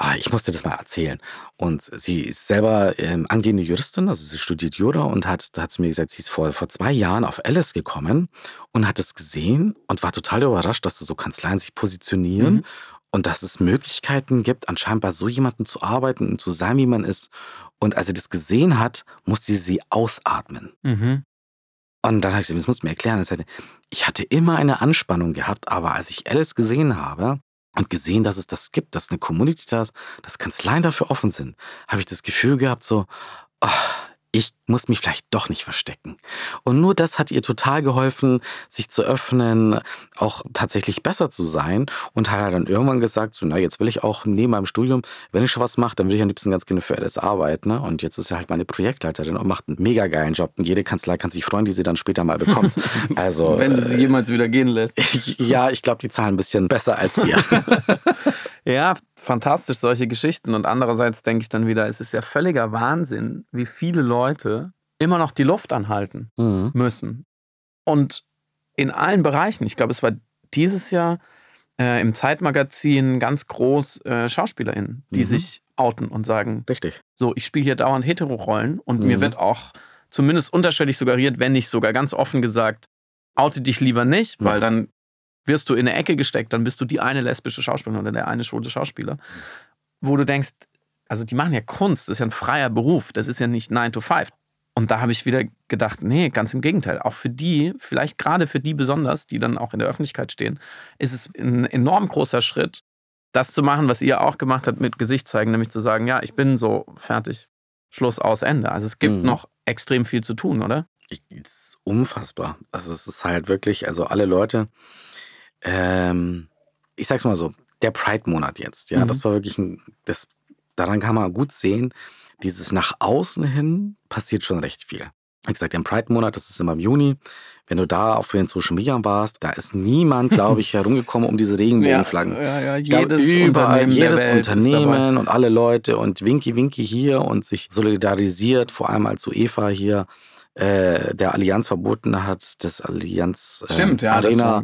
ah, ich musste das mal erzählen. Und sie ist selber ähm, angehende Juristin, also sie studiert Jura und hat, da hat sie mir gesagt, sie ist vor, vor zwei Jahren auf Alice gekommen und hat es gesehen und war total überrascht, dass so Kanzleien sich positionieren mhm. und dass es Möglichkeiten gibt, anscheinend bei so jemandem zu arbeiten und zu sein, wie man ist. Und als sie das gesehen hat, musste sie sie ausatmen. Mhm. Und dann habe ich gesagt, das muss mir erklären. Ich hatte immer eine Anspannung gehabt, aber als ich Alice gesehen habe, und gesehen, dass es das gibt, dass eine Community da ist, dass Kanzleien dafür offen sind, habe ich das Gefühl gehabt, so, oh, ich muss mich vielleicht doch nicht verstecken. Und nur das hat ihr total geholfen, sich zu öffnen, auch tatsächlich besser zu sein und hat dann irgendwann gesagt, so, na, jetzt will ich auch neben meinem Studium, wenn ich schon was mache, dann will ich am liebsten ganz gerne für LS arbeiten. Ne? Und jetzt ist sie halt meine Projektleiterin und macht einen mega geilen Job. Und jede Kanzlei kann sich freuen, die sie dann später mal bekommt. Also, wenn du sie äh, jemals wieder gehen lässt. ja, ich glaube, die zahlen ein bisschen besser als wir. ja, fantastisch, solche Geschichten. Und andererseits denke ich dann wieder, es ist ja völliger Wahnsinn, wie viele Leute immer noch die Luft anhalten mhm. müssen. Und in allen Bereichen. Ich glaube, es war dieses Jahr äh, im Zeitmagazin ganz groß äh, SchauspielerInnen, die mhm. sich outen und sagen: Richtig. So, ich spiele hier dauernd Hetero-Rollen und mhm. mir wird auch zumindest unterschwellig suggeriert, wenn nicht sogar ganz offen gesagt, oute dich lieber nicht, weil dann wirst du in eine Ecke gesteckt, dann bist du die eine lesbische Schauspielerin oder der eine schwule Schauspieler, wo du denkst, also die machen ja Kunst, das ist ja ein freier Beruf, das ist ja nicht 9 to 5. Und da habe ich wieder gedacht, nee, ganz im Gegenteil. Auch für die, vielleicht gerade für die besonders, die dann auch in der Öffentlichkeit stehen, ist es ein enorm großer Schritt, das zu machen, was ihr auch gemacht habt mit Gesicht zeigen, nämlich zu sagen, ja, ich bin so fertig, Schluss aus Ende. Also es gibt mhm. noch extrem viel zu tun, oder? Es ist unfassbar. Also es ist halt wirklich, also alle Leute, ähm, ich sag's mal so, der Pride-Monat jetzt, ja, mhm. das war wirklich ein, das, daran kann man gut sehen, dieses nach außen hin passiert schon recht viel. Wie gesagt, im Pride-Monat, das ist immer im Juni. Wenn du da auf den Social Media warst, da ist niemand, glaube ich, herumgekommen um diese Regenbogenflaggen. Ja, ja, ja jedes überall, Unternehmen jedes Unternehmen und alle Leute und Winky Winky hier und sich solidarisiert, vor allem als UEFA hier äh, der Allianz verboten hat, das Allianz äh, Stimmt, ja, Arena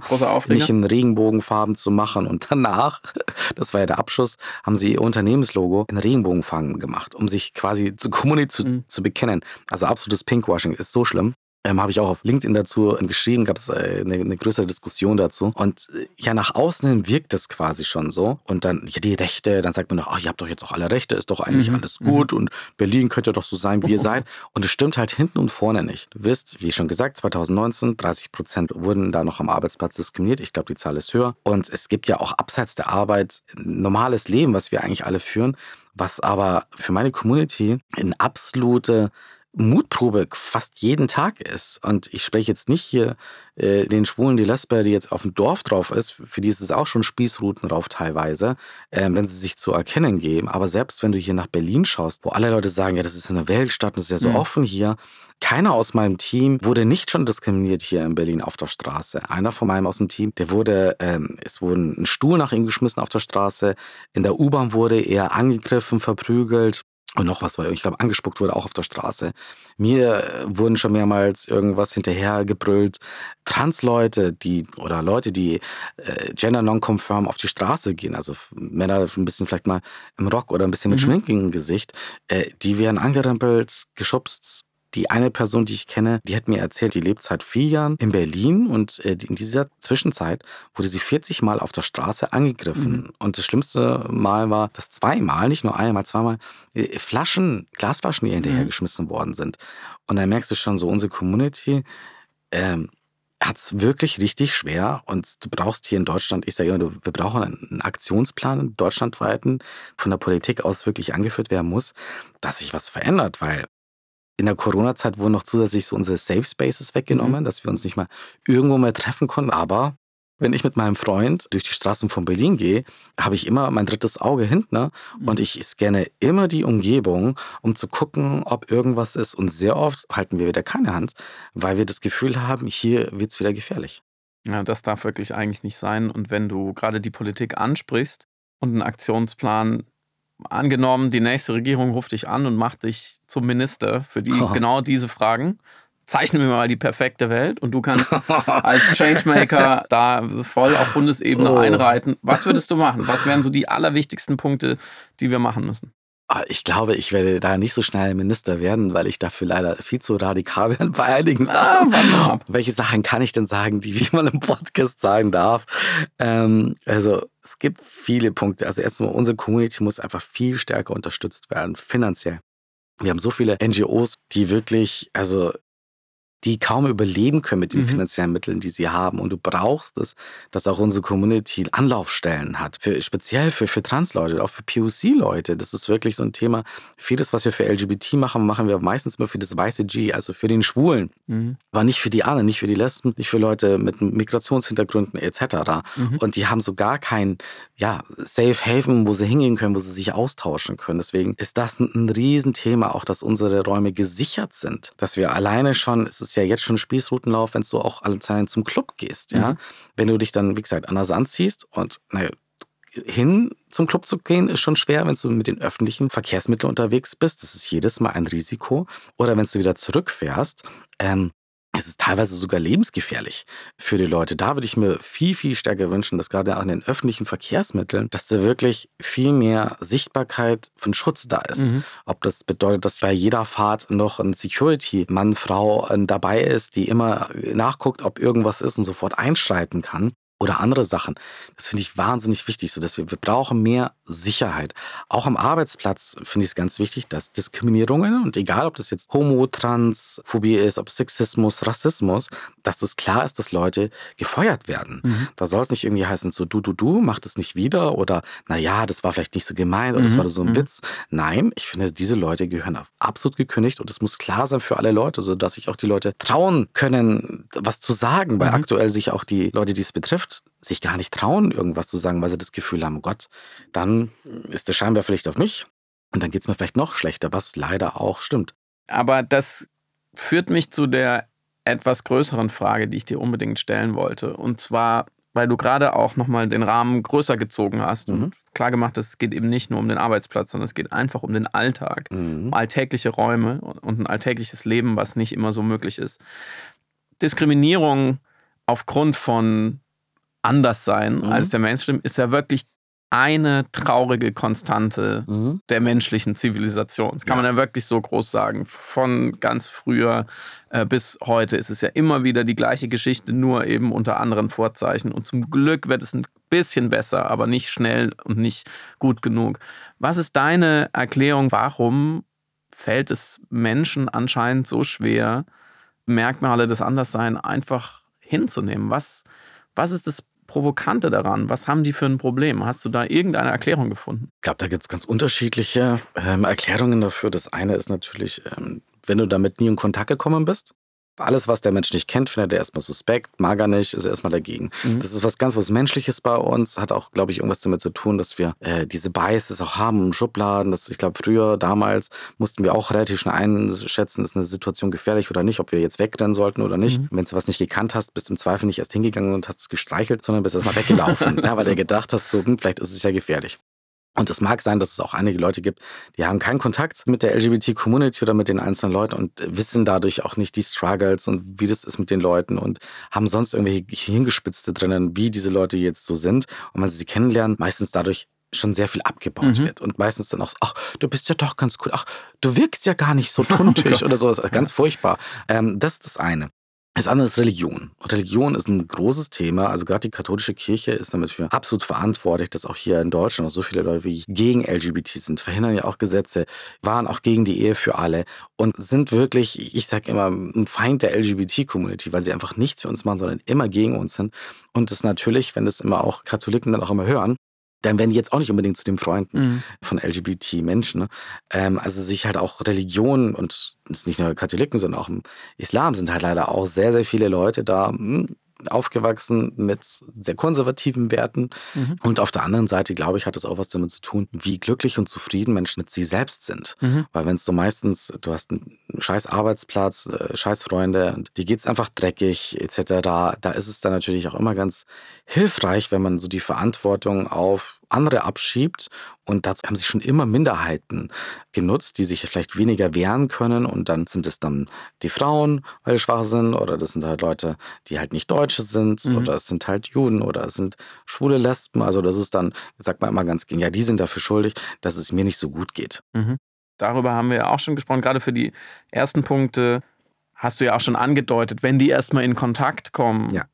nicht in Regenbogenfarben zu machen. Und danach, das war ja der Abschuss, haben sie ihr Unternehmenslogo in Regenbogenfarben gemacht, um sich quasi zu kommunizieren, zu, mhm. zu bekennen. Also absolutes Pinkwashing ist so schlimm ähm, habe ich auch auf LinkedIn dazu geschrieben, gab es äh, eine, eine, größere Diskussion dazu. Und äh, ja, nach außen hin wirkt das quasi schon so. Und dann, ja, die Rechte, dann sagt man noch, ach, ihr habt doch jetzt auch alle Rechte, ist doch eigentlich mhm. alles gut mhm. und Berlin könnte doch so sein, wie ihr seid. Und es stimmt halt hinten und vorne nicht. Du wisst, wie schon gesagt, 2019, 30 Prozent wurden da noch am Arbeitsplatz diskriminiert. Ich glaube, die Zahl ist höher. Und es gibt ja auch abseits der Arbeit ein normales Leben, was wir eigentlich alle führen, was aber für meine Community eine absolute Mutprobe fast jeden Tag ist. Und ich spreche jetzt nicht hier äh, den Schwulen, die Lesbe, die jetzt auf dem Dorf drauf ist, für die ist es auch schon Spießruten drauf teilweise, äh, wenn sie sich zu erkennen geben. Aber selbst wenn du hier nach Berlin schaust, wo alle Leute sagen, ja, das ist eine Weltstadt, das ist ja so mhm. offen hier. Keiner aus meinem Team wurde nicht schon diskriminiert hier in Berlin auf der Straße. Einer von meinem aus dem Team, der wurde, ähm, es wurde ein Stuhl nach ihm geschmissen auf der Straße. In der U-Bahn wurde er angegriffen, verprügelt. Und noch was, weil ich glaube, angespuckt wurde auch auf der Straße. Mir äh, wurden schon mehrmals irgendwas hinterhergebrüllt. Trans-Leute, die oder Leute, die äh, gender non-conform auf die Straße gehen, also Männer ein bisschen vielleicht mal im Rock oder ein bisschen mit mhm. Schminken im Gesicht, äh, die werden angerempelt, geschubst, die eine Person, die ich kenne, die hat mir erzählt, die lebt seit vier Jahren in Berlin und äh, in dieser Zwischenzeit wurde sie 40 Mal auf der Straße angegriffen. Mhm. Und das schlimmste Mal war, dass zweimal, nicht nur einmal, zweimal äh, Flaschen, Glasflaschen ihr hinterhergeschmissen mhm. worden sind. Und da merkst du schon so, unsere Community ähm, hat es wirklich richtig schwer und du brauchst hier in Deutschland, ich sage immer, wir brauchen einen Aktionsplan deutschlandweiten, von der Politik aus wirklich angeführt werden muss, dass sich was verändert, weil in der Corona-Zeit wurden noch zusätzlich so unsere Safe Spaces weggenommen, mhm. dass wir uns nicht mal irgendwo mehr treffen konnten. Aber wenn ich mit meinem Freund durch die Straßen von Berlin gehe, habe ich immer mein drittes Auge hinten ne? mhm. und ich scanne immer die Umgebung, um zu gucken, ob irgendwas ist. Und sehr oft halten wir wieder keine Hand, weil wir das Gefühl haben, hier wird es wieder gefährlich. Ja, das darf wirklich eigentlich nicht sein. Und wenn du gerade die Politik ansprichst und einen Aktionsplan angenommen, die nächste Regierung ruft dich an und macht dich zum Minister für die, oh. genau diese Fragen. Zeichne mir mal die perfekte Welt und du kannst als Changemaker da voll auf Bundesebene oh. einreiten. Was würdest du machen? Was wären so die allerwichtigsten Punkte, die wir machen müssen? Ah, ich glaube, ich werde da nicht so schnell Minister werden, weil ich dafür leider viel zu radikal bin bei einigen ah, Sachen. Ah, Welche Sachen kann ich denn sagen, die ich mal im Podcast sagen darf? Ähm, also es gibt viele Punkte. Also erstmal, unsere Community muss einfach viel stärker unterstützt werden, finanziell. Wir haben so viele NGOs, die wirklich, also die kaum überleben können mit den mhm. finanziellen Mitteln, die sie haben. Und du brauchst es, dass auch unsere Community Anlaufstellen hat. Für, speziell für, für Trans-Leute, auch für POC-Leute. Das ist wirklich so ein Thema. Vieles, was wir für LGBT machen, machen wir meistens nur für das weiße G, also für den Schwulen. Mhm. Aber nicht für die anderen, nicht für die Lesben, nicht für Leute mit Migrationshintergründen etc. Mhm. Und die haben so gar kein ja, Safe Haven, wo sie hingehen können, wo sie sich austauschen können. Deswegen ist das ein, ein Riesenthema, auch dass unsere Räume gesichert sind. Dass wir alleine schon, es ist ja jetzt schon Spießrutenlauf, wenn du auch alle Zeit zum Club gehst. Ja? Mhm. Wenn du dich dann, wie gesagt, anders anziehst und naja, hin zum Club zu gehen, ist schon schwer, wenn du mit den öffentlichen Verkehrsmitteln unterwegs bist. Das ist jedes Mal ein Risiko. Oder wenn du wieder zurückfährst, ähm, es ist teilweise sogar lebensgefährlich für die Leute. Da würde ich mir viel, viel stärker wünschen, dass gerade an den öffentlichen Verkehrsmitteln, dass da wirklich viel mehr Sichtbarkeit von Schutz da ist. Mhm. Ob das bedeutet, dass bei jeder Fahrt noch ein Security-Mann, Frau äh, dabei ist, die immer nachguckt, ob irgendwas ist und sofort einschreiten kann oder andere Sachen. Das finde ich wahnsinnig wichtig, so dass wir, wir brauchen mehr Sicherheit. Auch am Arbeitsplatz finde ich es ganz wichtig, dass Diskriminierungen und egal, ob das jetzt Homo, Trans, Phobie ist, ob Sexismus, Rassismus, dass das klar ist, dass Leute gefeuert werden. Mhm. Da soll es nicht irgendwie heißen, so du, du, du, mach das nicht wieder oder naja, das war vielleicht nicht so gemeint oder mhm. das war so ein mhm. Witz. Nein, ich finde, diese Leute gehören absolut gekündigt und es muss klar sein für alle Leute, sodass sich auch die Leute trauen können, was zu sagen, weil mhm. aktuell sich auch die Leute, die es betrifft, sich gar nicht trauen, irgendwas zu sagen, weil sie das Gefühl haben, Gott, dann ist das scheinbar vielleicht auf mich und dann geht es mir vielleicht noch schlechter, was leider auch stimmt. Aber das führt mich zu der etwas größeren Frage, die ich dir unbedingt stellen wollte. Und zwar, weil du gerade auch nochmal den Rahmen größer gezogen hast mhm. und klar gemacht hast, es geht eben nicht nur um den Arbeitsplatz, sondern es geht einfach um den Alltag, mhm. um alltägliche Räume und ein alltägliches Leben, was nicht immer so möglich ist. Diskriminierung aufgrund von anders sein mhm. als der Mainstream, ist ja wirklich eine traurige Konstante mhm. der menschlichen Zivilisation. Das kann ja. man ja wirklich so groß sagen. Von ganz früher äh, bis heute ist es ja immer wieder die gleiche Geschichte, nur eben unter anderen Vorzeichen. Und zum Glück wird es ein bisschen besser, aber nicht schnell und nicht gut genug. Was ist deine Erklärung, warum fällt es Menschen anscheinend so schwer, Merkmale des Andersseins einfach hinzunehmen? Was, was ist das Provokante daran? Was haben die für ein Problem? Hast du da irgendeine Erklärung gefunden? Ich glaube, da gibt es ganz unterschiedliche ähm, Erklärungen dafür. Das eine ist natürlich, ähm, wenn du damit nie in Kontakt gekommen bist, alles, was der Mensch nicht kennt, findet er erstmal suspekt, mag er nicht, ist er erstmal dagegen. Mhm. Das ist was ganz was Menschliches bei uns, hat auch, glaube ich, irgendwas damit zu tun, dass wir äh, diese Biases auch haben im Schubladen. Das, ich glaube, früher, damals mussten wir auch relativ schnell einschätzen, ist eine Situation gefährlich oder nicht, ob wir jetzt wegrennen sollten oder nicht. Mhm. Wenn du was nicht gekannt hast, bist du im Zweifel nicht erst hingegangen und hast es gestreichelt, sondern bist erstmal weggelaufen, ja, weil du gedacht hast, so, hm, vielleicht ist es ja gefährlich. Und es mag sein, dass es auch einige Leute gibt, die haben keinen Kontakt mit der LGBT-Community oder mit den einzelnen Leuten und wissen dadurch auch nicht die Struggles und wie das ist mit den Leuten und haben sonst irgendwelche Hingespitzte drinnen, wie diese Leute jetzt so sind. Und wenn sie sie kennenlernen, meistens dadurch schon sehr viel abgebaut mhm. wird und meistens dann auch, ach, du bist ja doch ganz cool, ach, du wirkst ja gar nicht so tuntig oh oder so, ganz furchtbar. Ähm, das ist das eine. Das andere ist Religion. Religion ist ein großes Thema. Also gerade die katholische Kirche ist damit für absolut verantwortlich, dass auch hier in Deutschland auch so viele Leute wie gegen LGBT sind, verhindern ja auch Gesetze, waren auch gegen die Ehe für alle und sind wirklich, ich sage immer, ein Feind der LGBT-Community, weil sie einfach nichts für uns machen, sondern immer gegen uns sind. Und das natürlich, wenn das immer auch Katholiken dann auch immer hören, dann werden die jetzt auch nicht unbedingt zu den Freunden mhm. von LGBT-Menschen. Ne? Ähm, also sich halt auch Religion und es ist nicht nur Katholiken, sondern auch im Islam sind halt leider auch sehr, sehr viele Leute da, hm, aufgewachsen mit sehr konservativen Werten. Mhm. Und auf der anderen Seite, glaube ich, hat es auch was damit zu tun, wie glücklich und zufrieden Menschen mit sich selbst sind. Mhm. Weil wenn es so meistens, du hast einen scheiß Arbeitsplatz, äh, scheiß Freunde und dir geht es einfach dreckig etc., da ist es dann natürlich auch immer ganz hilfreich, wenn man so die Verantwortung auf andere abschiebt. Und dazu haben sich schon immer Minderheiten genutzt, die sich vielleicht weniger wehren können. Und dann sind es dann die Frauen, weil sie schwach sind, oder das sind halt Leute, die halt nicht Deutsche sind, mhm. oder es sind halt Juden, oder es sind schwule Lesben. Also das ist dann, sagt man immer ganz gern, ja, die sind dafür schuldig, dass es mir nicht so gut geht. Mhm. Darüber haben wir ja auch schon gesprochen, gerade für die ersten Punkte hast du ja auch schon angedeutet, wenn die erstmal in Kontakt kommen, ja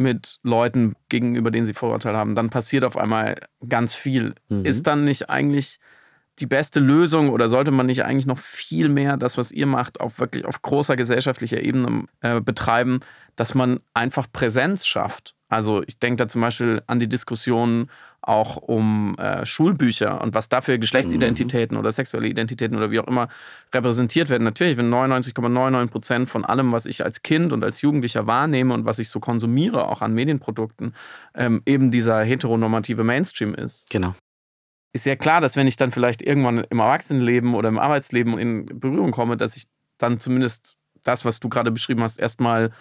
mit Leuten, gegenüber denen sie Vorurteile haben, dann passiert auf einmal ganz viel. Mhm. Ist dann nicht eigentlich die beste Lösung oder sollte man nicht eigentlich noch viel mehr das, was ihr macht, auf wirklich auf großer gesellschaftlicher Ebene äh, betreiben, dass man einfach Präsenz schafft? Also ich denke da zum Beispiel an die Diskussion auch um äh, Schulbücher und was dafür Geschlechtsidentitäten mhm. oder sexuelle Identitäten oder wie auch immer repräsentiert werden. Natürlich, wenn 99,99 Prozent von allem, was ich als Kind und als Jugendlicher wahrnehme und was ich so konsumiere, auch an Medienprodukten, ähm, eben dieser heteronormative Mainstream ist. Genau. Ist ja klar, dass wenn ich dann vielleicht irgendwann im Erwachsenenleben oder im Arbeitsleben in Berührung komme, dass ich dann zumindest das, was du gerade beschrieben hast, erstmal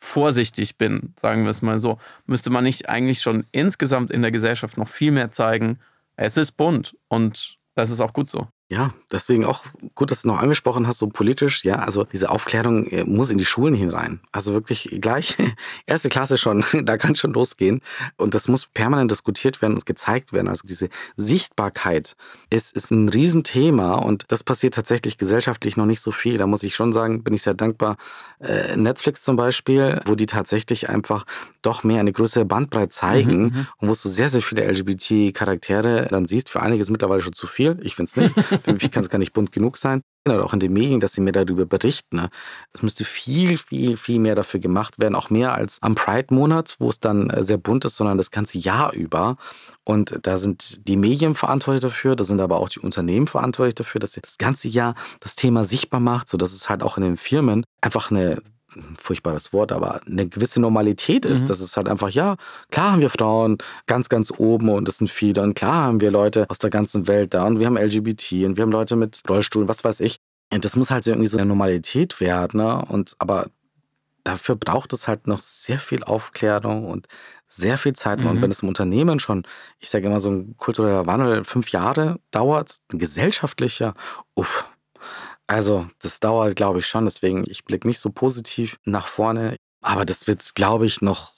vorsichtig bin, sagen wir es mal so, müsste man nicht eigentlich schon insgesamt in der Gesellschaft noch viel mehr zeigen, es ist bunt und das ist auch gut so. Ja, deswegen auch gut, dass du noch angesprochen hast, so politisch. Ja, also diese Aufklärung äh, muss in die Schulen hinein. Also wirklich gleich erste Klasse schon, da kann schon losgehen. Und das muss permanent diskutiert werden und gezeigt werden. Also diese Sichtbarkeit ist, ist ein Riesenthema und das passiert tatsächlich gesellschaftlich noch nicht so viel. Da muss ich schon sagen, bin ich sehr dankbar. Äh, Netflix zum Beispiel, wo die tatsächlich einfach doch mehr eine größere Bandbreite zeigen mhm, mhm. und wo du sehr, sehr viele LGBT-Charaktere dann siehst. Für einige ist mittlerweile schon zu viel. Ich finde es nicht. Für mich kann es gar nicht bunt genug sein. Oder auch in den Medien, dass sie mir darüber berichten. Ne? Es müsste viel, viel, viel mehr dafür gemacht werden. Auch mehr als am Pride-Monat, wo es dann äh, sehr bunt ist, sondern das ganze Jahr über. Und da sind die Medien verantwortlich dafür, da sind aber auch die Unternehmen verantwortlich dafür, dass sie das ganze Jahr das Thema sichtbar macht, sodass es halt auch in den Firmen einfach eine furchtbares Wort, aber eine gewisse Normalität ist. Mhm. Das ist halt einfach, ja, klar haben wir Frauen ganz, ganz oben und das sind viele und klar haben wir Leute aus der ganzen Welt da und wir haben LGBT und wir haben Leute mit Rollstuhlen, was weiß ich. Und das muss halt irgendwie so eine Normalität werden. Ne? Und aber dafür braucht es halt noch sehr viel Aufklärung und sehr viel Zeit. Mhm. Und wenn es im Unternehmen schon, ich sage immer, so ein kultureller Wandel fünf Jahre dauert, ein gesellschaftlicher, uff, also, das dauert, glaube ich, schon. Deswegen, ich blicke nicht so positiv nach vorne. Aber das wird, glaube ich, noch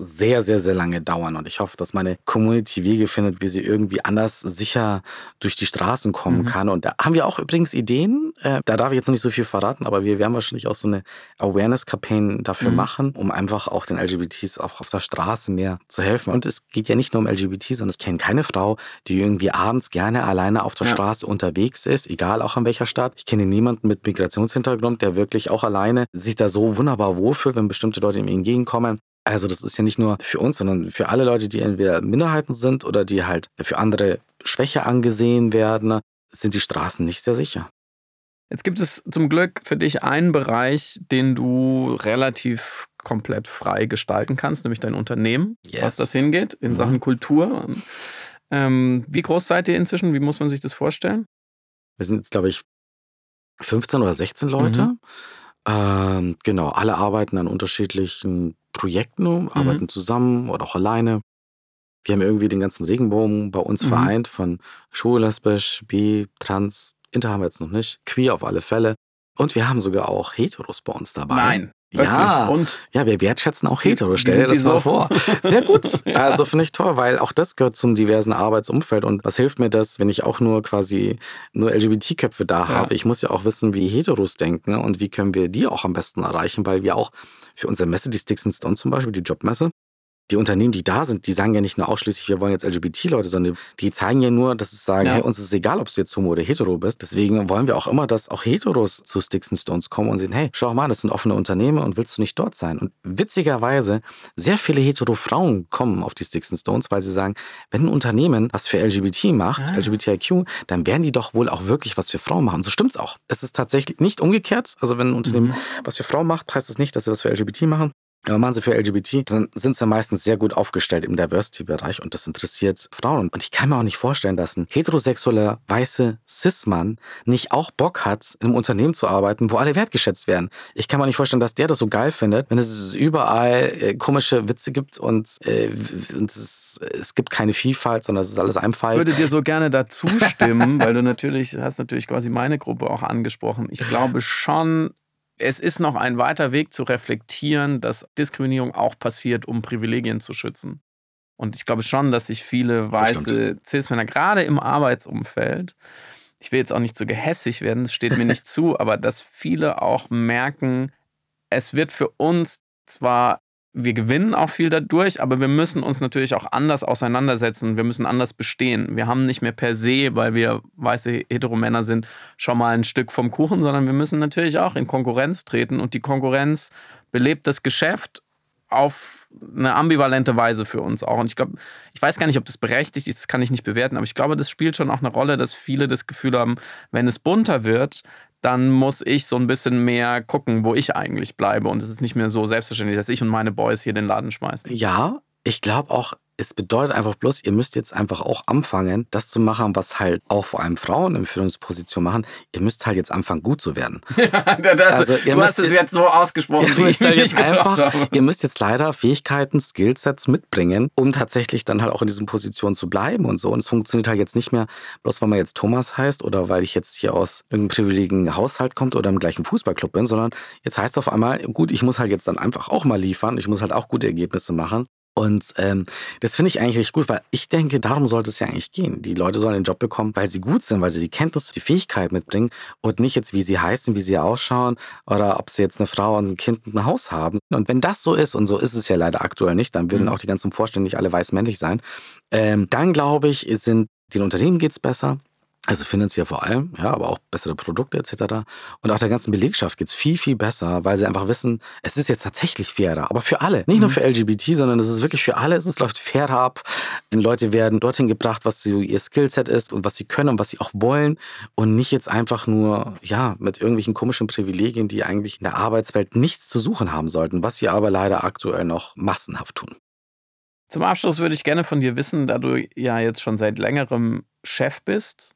sehr, sehr, sehr lange dauern. Und ich hoffe, dass meine Community Wege findet, wie sie irgendwie anders sicher durch die Straßen kommen mhm. kann. Und da haben wir auch übrigens Ideen. Äh, da darf ich jetzt noch nicht so viel verraten, aber wir werden wahrscheinlich auch so eine Awareness-Campaign dafür mhm. machen, um einfach auch den LGBTs auch auf der Straße mehr zu helfen. Und es geht ja nicht nur um LGBT, sondern ich kenne keine Frau, die irgendwie abends gerne alleine auf der ja. Straße unterwegs ist, egal auch an welcher Stadt. Ich kenne niemanden mit Migrationshintergrund, der wirklich auch alleine sich da so wunderbar wohlfühlt, wenn bestimmte Leute ihm entgegenkommen. Also das ist ja nicht nur für uns, sondern für alle Leute, die entweder Minderheiten sind oder die halt für andere Schwäche angesehen werden, sind die Straßen nicht sehr sicher. Jetzt gibt es zum Glück für dich einen Bereich, den du relativ komplett frei gestalten kannst, nämlich dein Unternehmen, yes. was das hingeht in mhm. Sachen Kultur. Ähm, wie groß seid ihr inzwischen? Wie muss man sich das vorstellen? Wir sind jetzt, glaube ich, 15 oder 16 Leute. Mhm. Ähm, genau, alle arbeiten an unterschiedlichen Projekten, mhm. arbeiten zusammen oder auch alleine. Wir haben irgendwie den ganzen Regenbogen bei uns mhm. vereint, von schwul, lesbisch, bi, trans, inter haben wir jetzt noch nicht, queer auf alle Fälle. Und wir haben sogar auch Heteros bei uns dabei. Nein. Wirklich? Ja, und ja, wir wertschätzen auch Hetero. Stell dir das mal so? vor. Sehr gut. Also finde ich toll, weil auch das gehört zum diversen Arbeitsumfeld. Und was hilft mir das, wenn ich auch nur quasi nur LGBT-Köpfe da habe? Ja. Ich muss ja auch wissen, wie Heteros denken und wie können wir die auch am besten erreichen, weil wir auch für unsere Messe, die Sticks and Stones zum Beispiel, die Jobmesse, die Unternehmen, die da sind, die sagen ja nicht nur ausschließlich, wir wollen jetzt LGBT-Leute, sondern die zeigen ja nur, dass sie sagen, ja. hey, uns ist egal, ob du jetzt homo oder hetero bist. Deswegen wollen wir auch immer, dass auch Heteros zu Sticks and Stones kommen und sehen, hey, schau mal, das sind offene Unternehmen und willst du nicht dort sein? Und witzigerweise, sehr viele hetero-Frauen kommen auf die Sticks and Stones, weil sie sagen, wenn ein Unternehmen was für LGBT macht, ja. Ah. LGBTIQ, dann werden die doch wohl auch wirklich was für Frauen machen. So stimmt's auch. Es ist tatsächlich nicht umgekehrt. Also wenn ein Unternehmen mhm. was für Frauen macht, heißt das nicht, dass sie was für LGBT machen. Aber machen sie für LGBT, dann sind sie meistens sehr gut aufgestellt im Diversity-Bereich und das interessiert Frauen. Und ich kann mir auch nicht vorstellen, dass ein heterosexueller, weiße Cis-Mann nicht auch Bock hat, in einem Unternehmen zu arbeiten, wo alle wertgeschätzt werden. Ich kann mir auch nicht vorstellen, dass der das so geil findet, wenn es überall äh, komische Witze gibt und, äh, und es, es, gibt keine Vielfalt, sondern es ist alles Einfalt. Ich würde dir so gerne dazu stimmen, weil du natürlich, hast natürlich quasi meine Gruppe auch angesprochen. Ich glaube schon, es ist noch ein weiter Weg zu reflektieren, dass Diskriminierung auch passiert, um Privilegien zu schützen. Und ich glaube schon, dass sich viele weiße Cis-Männer, gerade im Arbeitsumfeld, ich will jetzt auch nicht so gehässig werden, das steht mir nicht zu, aber dass viele auch merken, es wird für uns zwar wir gewinnen auch viel dadurch, aber wir müssen uns natürlich auch anders auseinandersetzen. Wir müssen anders bestehen. Wir haben nicht mehr per se, weil wir weiße Heteromänner sind, schon mal ein Stück vom Kuchen, sondern wir müssen natürlich auch in Konkurrenz treten und die Konkurrenz belebt das Geschäft auf eine ambivalente Weise für uns auch. Und ich glaube, ich weiß gar nicht, ob das berechtigt ist, das kann ich nicht bewerten, aber ich glaube, das spielt schon auch eine Rolle, dass viele das Gefühl haben, wenn es bunter wird, dann muss ich so ein bisschen mehr gucken, wo ich eigentlich bleibe. Und es ist nicht mehr so selbstverständlich, dass ich und meine Boys hier den Laden schmeißen. Ja, ich glaube auch, es bedeutet einfach bloß, ihr müsst jetzt einfach auch anfangen, das zu machen, was halt auch vor allem Frauen in Führungsposition machen. Ihr müsst halt jetzt anfangen, gut zu werden. das, also, ihr du hast es jetzt so ausgesprochen, ihr müsst, halt jetzt einfach, ihr müsst jetzt leider Fähigkeiten, Skillsets mitbringen, um tatsächlich dann halt auch in diesen Positionen zu bleiben und so. Und es funktioniert halt jetzt nicht mehr, bloß weil man jetzt Thomas heißt oder weil ich jetzt hier aus irgendeinem privilegigen Haushalt kommt oder im gleichen Fußballclub bin, sondern jetzt heißt es auf einmal, gut, ich muss halt jetzt dann einfach auch mal liefern, ich muss halt auch gute Ergebnisse machen. Und ähm, das finde ich eigentlich gut, weil ich denke, darum sollte es ja eigentlich gehen. Die Leute sollen den Job bekommen, weil sie gut sind, weil sie die Kenntnisse, die Fähigkeit mitbringen und nicht jetzt, wie sie heißen, wie sie ausschauen oder ob sie jetzt eine Frau und ein Kind und ein Haus haben. Und wenn das so ist, und so ist es ja leider aktuell nicht, dann würden mhm. auch die ganzen Vorstände nicht alle weiß-männlich sein, ähm, dann glaube ich, sind den Unternehmen geht es besser, also finanziell vor allem, ja, aber auch bessere Produkte etc. Und auch der ganzen Belegschaft geht es viel, viel besser, weil sie einfach wissen, es ist jetzt tatsächlich fairer. Aber für alle. Nicht mhm. nur für LGBT, sondern es ist wirklich für alle. Es läuft fairer ab. Und Leute werden dorthin gebracht, was so ihr Skillset ist und was sie können und was sie auch wollen. Und nicht jetzt einfach nur, ja, mit irgendwelchen komischen Privilegien, die eigentlich in der Arbeitswelt nichts zu suchen haben sollten, was sie aber leider aktuell noch massenhaft tun. Zum Abschluss würde ich gerne von dir wissen, da du ja jetzt schon seit längerem Chef bist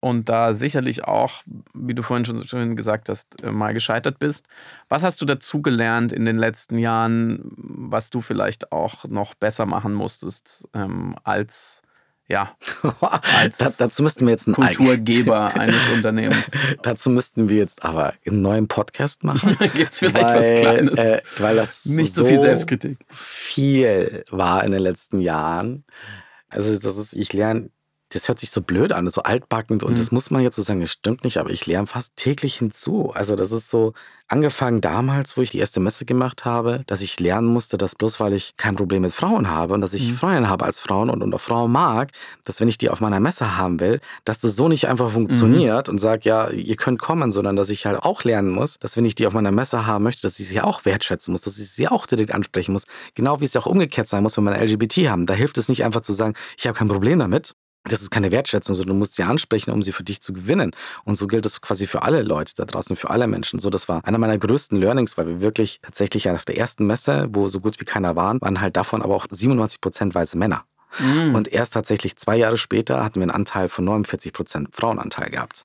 und da sicherlich auch, wie du vorhin schon, gesagt hast, äh, mal gescheitert bist. Was hast du dazugelernt in den letzten Jahren, was du vielleicht auch noch besser machen musstest ähm, als ja, als da, dazu müssten wir jetzt einen Kulturgeber eines Unternehmens. dazu müssten wir jetzt aber einen neuen Podcast machen. Gibt es vielleicht weil, was Kleines? Äh, weil das nicht so viel Selbstkritik. Viel war in den letzten Jahren. Also das ist, ich lerne das hört sich so blöd an, so altbackend und mhm. das muss man jetzt so sagen, das stimmt nicht, aber ich lerne fast täglich hinzu. Also das ist so angefangen damals, wo ich die erste Messe gemacht habe, dass ich lernen musste, dass bloß weil ich kein Problem mit Frauen habe und dass ich mhm. Freunde habe als Frauen und, und auch Frauen mag, dass wenn ich die auf meiner Messe haben will, dass das so nicht einfach funktioniert mhm. und sage, ja, ihr könnt kommen, sondern dass ich halt auch lernen muss, dass wenn ich die auf meiner Messe haben möchte, dass ich sie auch wertschätzen muss, dass ich sie auch direkt ansprechen muss. Genau wie es ja auch umgekehrt sein muss, wenn wir LGBT haben. Da hilft es nicht einfach zu sagen, ich habe kein Problem damit, das ist keine Wertschätzung, sondern du musst sie ansprechen, um sie für dich zu gewinnen. Und so gilt es quasi für alle Leute da draußen, für alle Menschen. So, das war einer meiner größten Learnings, weil wir wirklich tatsächlich ja nach der ersten Messe, wo so gut wie keiner waren, waren halt davon aber auch 97 Prozent weiße Männer. Mhm. Und erst tatsächlich zwei Jahre später hatten wir einen Anteil von 49 Prozent Frauenanteil gehabt.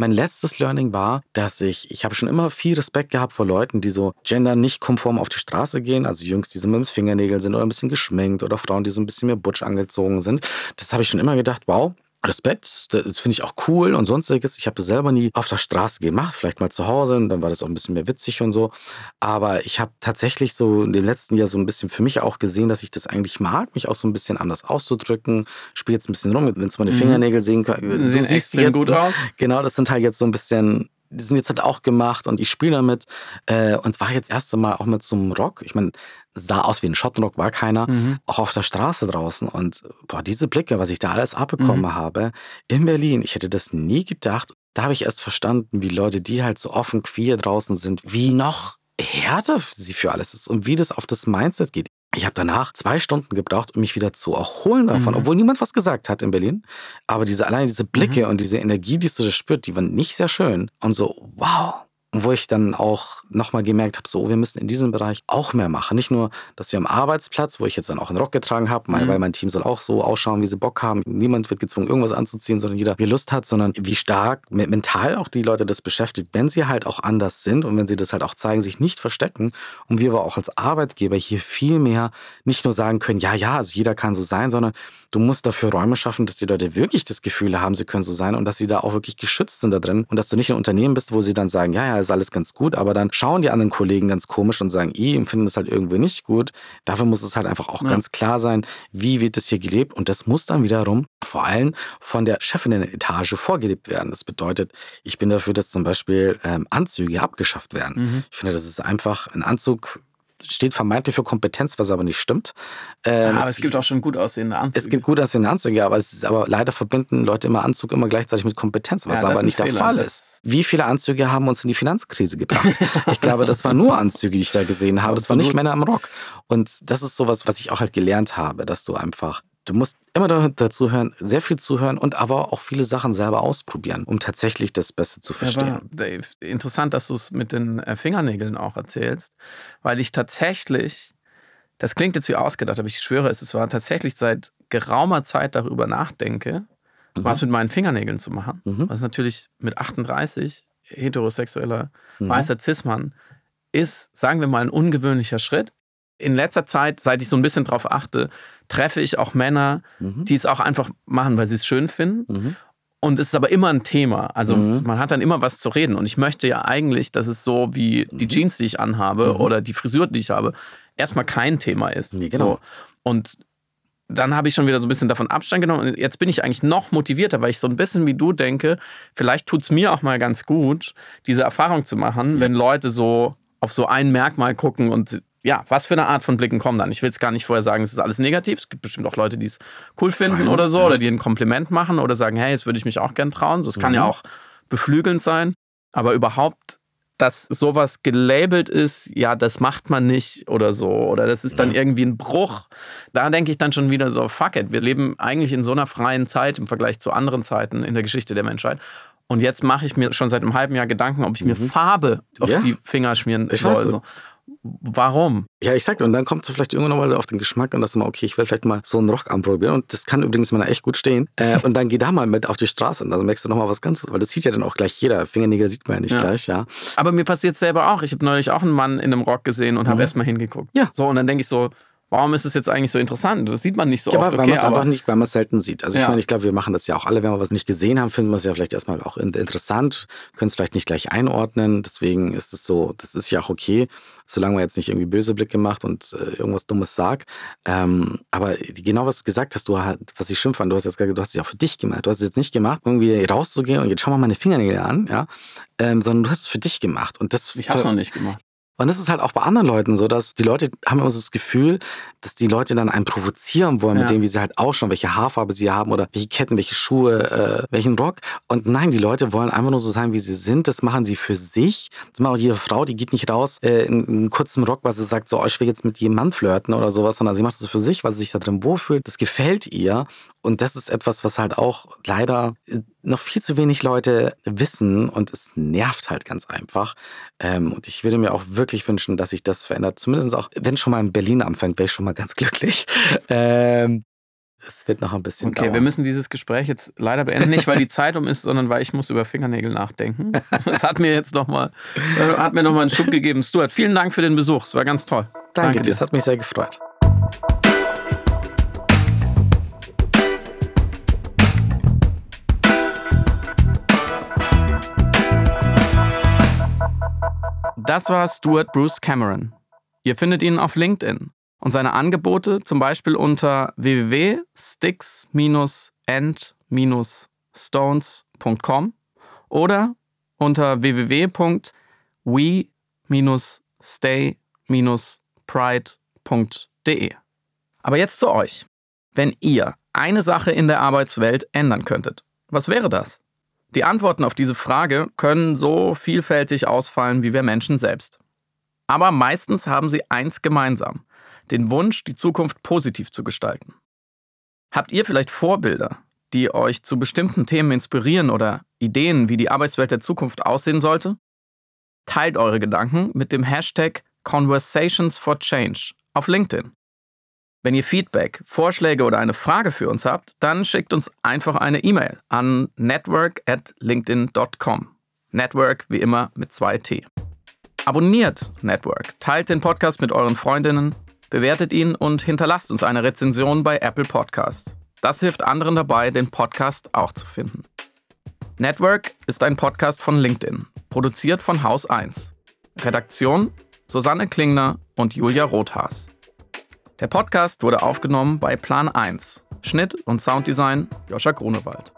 Mein letztes Learning war, dass ich, ich habe schon immer viel Respekt gehabt vor Leuten, die so gender nicht konform auf die Straße gehen, also Jungs, die so mit dem Fingernägel sind oder ein bisschen geschminkt oder Frauen, die so ein bisschen mehr butsch angezogen sind. Das habe ich schon immer gedacht, wow, Respekt, das finde ich auch cool und sonstiges. Ich habe das selber nie auf der Straße gemacht, vielleicht mal zu Hause und dann war das auch ein bisschen mehr witzig und so. Aber ich habe tatsächlich so in dem letzten Jahr so ein bisschen für mich auch gesehen, dass ich das eigentlich mag, mich auch so ein bisschen anders auszudrücken. Spiele jetzt ein bisschen rum, wenn du meine mhm. Fingernägel sehen kannst. Du siehst jetzt gut aus. Genau, das sind halt jetzt so ein bisschen die sind jetzt halt auch gemacht und ich spiele damit äh, und war jetzt erst einmal auch mit so einem Rock. Ich meine, sah aus wie ein Schottenrock, war keiner, mhm. auch auf der Straße draußen. Und boah, diese Blicke, was ich da alles abbekommen mhm. habe in Berlin, ich hätte das nie gedacht. Da habe ich erst verstanden, wie Leute, die halt so offen queer draußen sind, wie noch härter sie für alles ist und wie das auf das Mindset geht. Ich habe danach zwei Stunden gebraucht, um mich wieder zu erholen davon, mhm. obwohl niemand was gesagt hat in Berlin. Aber diese alleine diese Blicke mhm. und diese Energie, die du da spürt, die waren nicht sehr schön. Und so, wow, wo ich dann auch nochmal gemerkt habe, so, wir müssen in diesem Bereich auch mehr machen. Nicht nur, dass wir am Arbeitsplatz, wo ich jetzt dann auch einen Rock getragen habe, mhm. weil mein Team soll auch so ausschauen, wie sie Bock haben. Niemand wird gezwungen, irgendwas anzuziehen, sondern jeder, wie Lust hat, sondern wie stark mental auch die Leute das beschäftigt, wenn sie halt auch anders sind und wenn sie das halt auch zeigen, sich nicht verstecken. Und wir aber auch als Arbeitgeber hier viel mehr nicht nur sagen können, ja, ja, also jeder kann so sein, sondern du musst dafür Räume schaffen, dass die Leute wirklich das Gefühl haben, sie können so sein und dass sie da auch wirklich geschützt sind da drin und dass du nicht ein Unternehmen bist, wo sie dann sagen, ja, ja, ist alles ganz gut, aber dann schauen die anderen Kollegen ganz komisch und sagen, ich empfinde es halt irgendwie nicht gut. Dafür muss es halt einfach auch ja. ganz klar sein, wie wird das hier gelebt und das muss dann wiederum vor allem von der Chefinnen-Etage vorgelebt werden. Das bedeutet, ich bin dafür, dass zum Beispiel ähm, Anzüge abgeschafft werden. Mhm. Ich finde, das ist einfach ein Anzug steht vermeintlich für Kompetenz, was aber nicht stimmt. Ähm, aber es, gibt auch schon gut aussehende Anzüge. Es gibt gut aussehende Anzüge, aber es ist aber leider verbinden Leute immer Anzug immer gleichzeitig mit Kompetenz, was ja, aber nicht Fehler. der Fall ist. Wie viele Anzüge haben uns in die Finanzkrise gebracht? ich glaube, das waren nur Anzüge, die ich da gesehen habe. Das waren nicht Männer im Rock. Und das ist sowas, was ich auch halt gelernt habe, dass du einfach Du musst immer dazu hören, sehr viel zuhören und aber auch viele Sachen selber ausprobieren, um tatsächlich das Beste zu verstehen. Dave, interessant, dass du es mit den äh, Fingernägeln auch erzählst, weil ich tatsächlich, das klingt jetzt wie ausgedacht, aber ich schwöre es, es war tatsächlich seit geraumer Zeit darüber nachdenke, mhm. was mit meinen Fingernägeln zu machen. Mhm. Was natürlich mit 38 heterosexueller mhm. weißer Cis-Mann ist, sagen wir mal, ein ungewöhnlicher Schritt in letzter Zeit, seit ich so ein bisschen drauf achte, treffe ich auch Männer, mhm. die es auch einfach machen, weil sie es schön finden. Mhm. Und es ist aber immer ein Thema. Also mhm. man hat dann immer was zu reden. Und ich möchte ja eigentlich, dass es so wie die mhm. Jeans, die ich anhabe mhm. oder die Frisur, die ich habe, erstmal kein Thema ist. Nee, genau. So. Und dann habe ich schon wieder so ein bisschen davon Abstand genommen. Und jetzt bin ich eigentlich noch motivierter, weil ich so ein bisschen wie du denke, vielleicht tut es mir auch mal ganz gut, diese Erfahrung zu machen, ja. wenn Leute so auf so ein Merkmal gucken und ja, was für eine Art von Blicken kommen dann? Ich will es gar nicht vorher sagen, es ist alles negativ. Es gibt bestimmt auch Leute, die es cool finden Science, oder so, ja. oder die ein Kompliment machen oder sagen, hey, das würde ich mich auch gern trauen. So, es mhm. kann ja mhm. auch beflügelnd sein. Aber überhaupt, dass sowas gelabelt ist, ja, das macht man nicht oder so, oder das ist dann ja. irgendwie ein Bruch. Da denke ich dann schon wieder so, fuck it, wir leben eigentlich in so einer freien Zeit im Vergleich zu anderen Zeiten in der Geschichte der Menschheit. Und jetzt mache ich mir schon seit einem halben Jahr Gedanken, ob ich mir mhm. Farbe auf ja. die Finger schmieren ich soll. So. Warum? Ja, ich sag, und dann kommt du vielleicht irgendwann mal auf den Geschmack und das mal, okay, ich will vielleicht mal so einen Rock anprobieren. Und das kann übrigens mal echt gut stehen. Äh, und dann geh da mal mit auf die Straße und dann merkst du nochmal was ganz, weil das sieht ja dann auch gleich jeder. Fingernägel sieht man ja nicht ja. gleich, ja. Aber mir passiert es selber auch. Ich habe neulich auch einen Mann in einem Rock gesehen und mhm. habe erst mal hingeguckt. Ja. So, und dann denke ich so, Warum ist es jetzt eigentlich so interessant? Das sieht man nicht so ja, oft. Weil okay, man es einfach nicht, weil man es selten sieht. Also ja. ich meine, ich glaube, wir machen das ja auch alle, wenn wir was nicht gesehen haben, finden wir es ja vielleicht erstmal auch interessant, können es vielleicht nicht gleich einordnen. Deswegen ist es so, das ist ja auch okay, solange man jetzt nicht irgendwie böse Blicke macht und äh, irgendwas Dummes sagt. Ähm, aber genau was du gesagt hast, du, was ich schlimm fand, du hast jetzt gesagt, du hast es ja auch für dich gemacht. Du hast es jetzt nicht gemacht, irgendwie rauszugehen und jetzt schau mal meine Fingernägel an, ja, ähm, sondern du hast es für dich gemacht. Und das ich habe es noch nicht gemacht. Und das ist halt auch bei anderen Leuten so, dass die Leute haben immer so das Gefühl, dass die Leute dann einen provozieren wollen, ja. mit dem, wie sie halt ausschauen, welche Haarfarbe sie haben oder welche Ketten, welche Schuhe, äh, welchen Rock. Und nein, die Leute wollen einfach nur so sein, wie sie sind. Das machen sie für sich. Das macht auch jede Frau, die geht nicht raus äh, in, in einem kurzen Rock, weil sie sagt, so, oh, ich will jetzt mit jedem Mann flirten oder sowas, sondern sie macht das für sich, weil sie sich da drin wohlfühlt. Das gefällt ihr. Und das ist etwas, was halt auch leider äh, noch viel zu wenig Leute wissen und es nervt halt ganz einfach. Ähm, und ich würde mir auch wirklich wünschen, dass sich das verändert. Zumindest auch, wenn schon mal in Berlin anfängt, wäre ich schon mal ganz glücklich. Ähm, das wird noch ein bisschen Okay, dauern. wir müssen dieses Gespräch jetzt leider beenden. Nicht, weil die Zeit um ist, sondern weil ich muss über Fingernägel nachdenken. Das hat mir jetzt nochmal, äh, hat mir nochmal einen Schub gegeben. Stuart, vielen Dank für den Besuch. Es war ganz toll. Danke, Danke dir. Das hat mich sehr gefreut. Das war Stuart Bruce Cameron. Ihr findet ihn auf LinkedIn und seine Angebote zum Beispiel unter www.sticks-and-stones.com oder unter www.we-stay-pride.de. Aber jetzt zu euch. Wenn ihr eine Sache in der Arbeitswelt ändern könntet, was wäre das? Die Antworten auf diese Frage können so vielfältig ausfallen wie wir Menschen selbst. Aber meistens haben sie eins gemeinsam, den Wunsch, die Zukunft positiv zu gestalten. Habt ihr vielleicht Vorbilder, die euch zu bestimmten Themen inspirieren oder Ideen, wie die Arbeitswelt der Zukunft aussehen sollte? Teilt eure Gedanken mit dem Hashtag Conversations for Change auf LinkedIn. Wenn ihr Feedback, Vorschläge oder eine Frage für uns habt, dann schickt uns einfach eine E-Mail an network at linkedin.com. Network wie immer mit zwei T. Abonniert Network, teilt den Podcast mit euren Freundinnen, bewertet ihn und hinterlasst uns eine Rezension bei Apple Podcasts. Das hilft anderen dabei, den Podcast auch zu finden. Network ist ein Podcast von LinkedIn, produziert von Haus 1. Redaktion Susanne Klingner und Julia Rothaas. Der Podcast wurde aufgenommen bei Plan 1. Schnitt und Sounddesign Joscha Grunewald.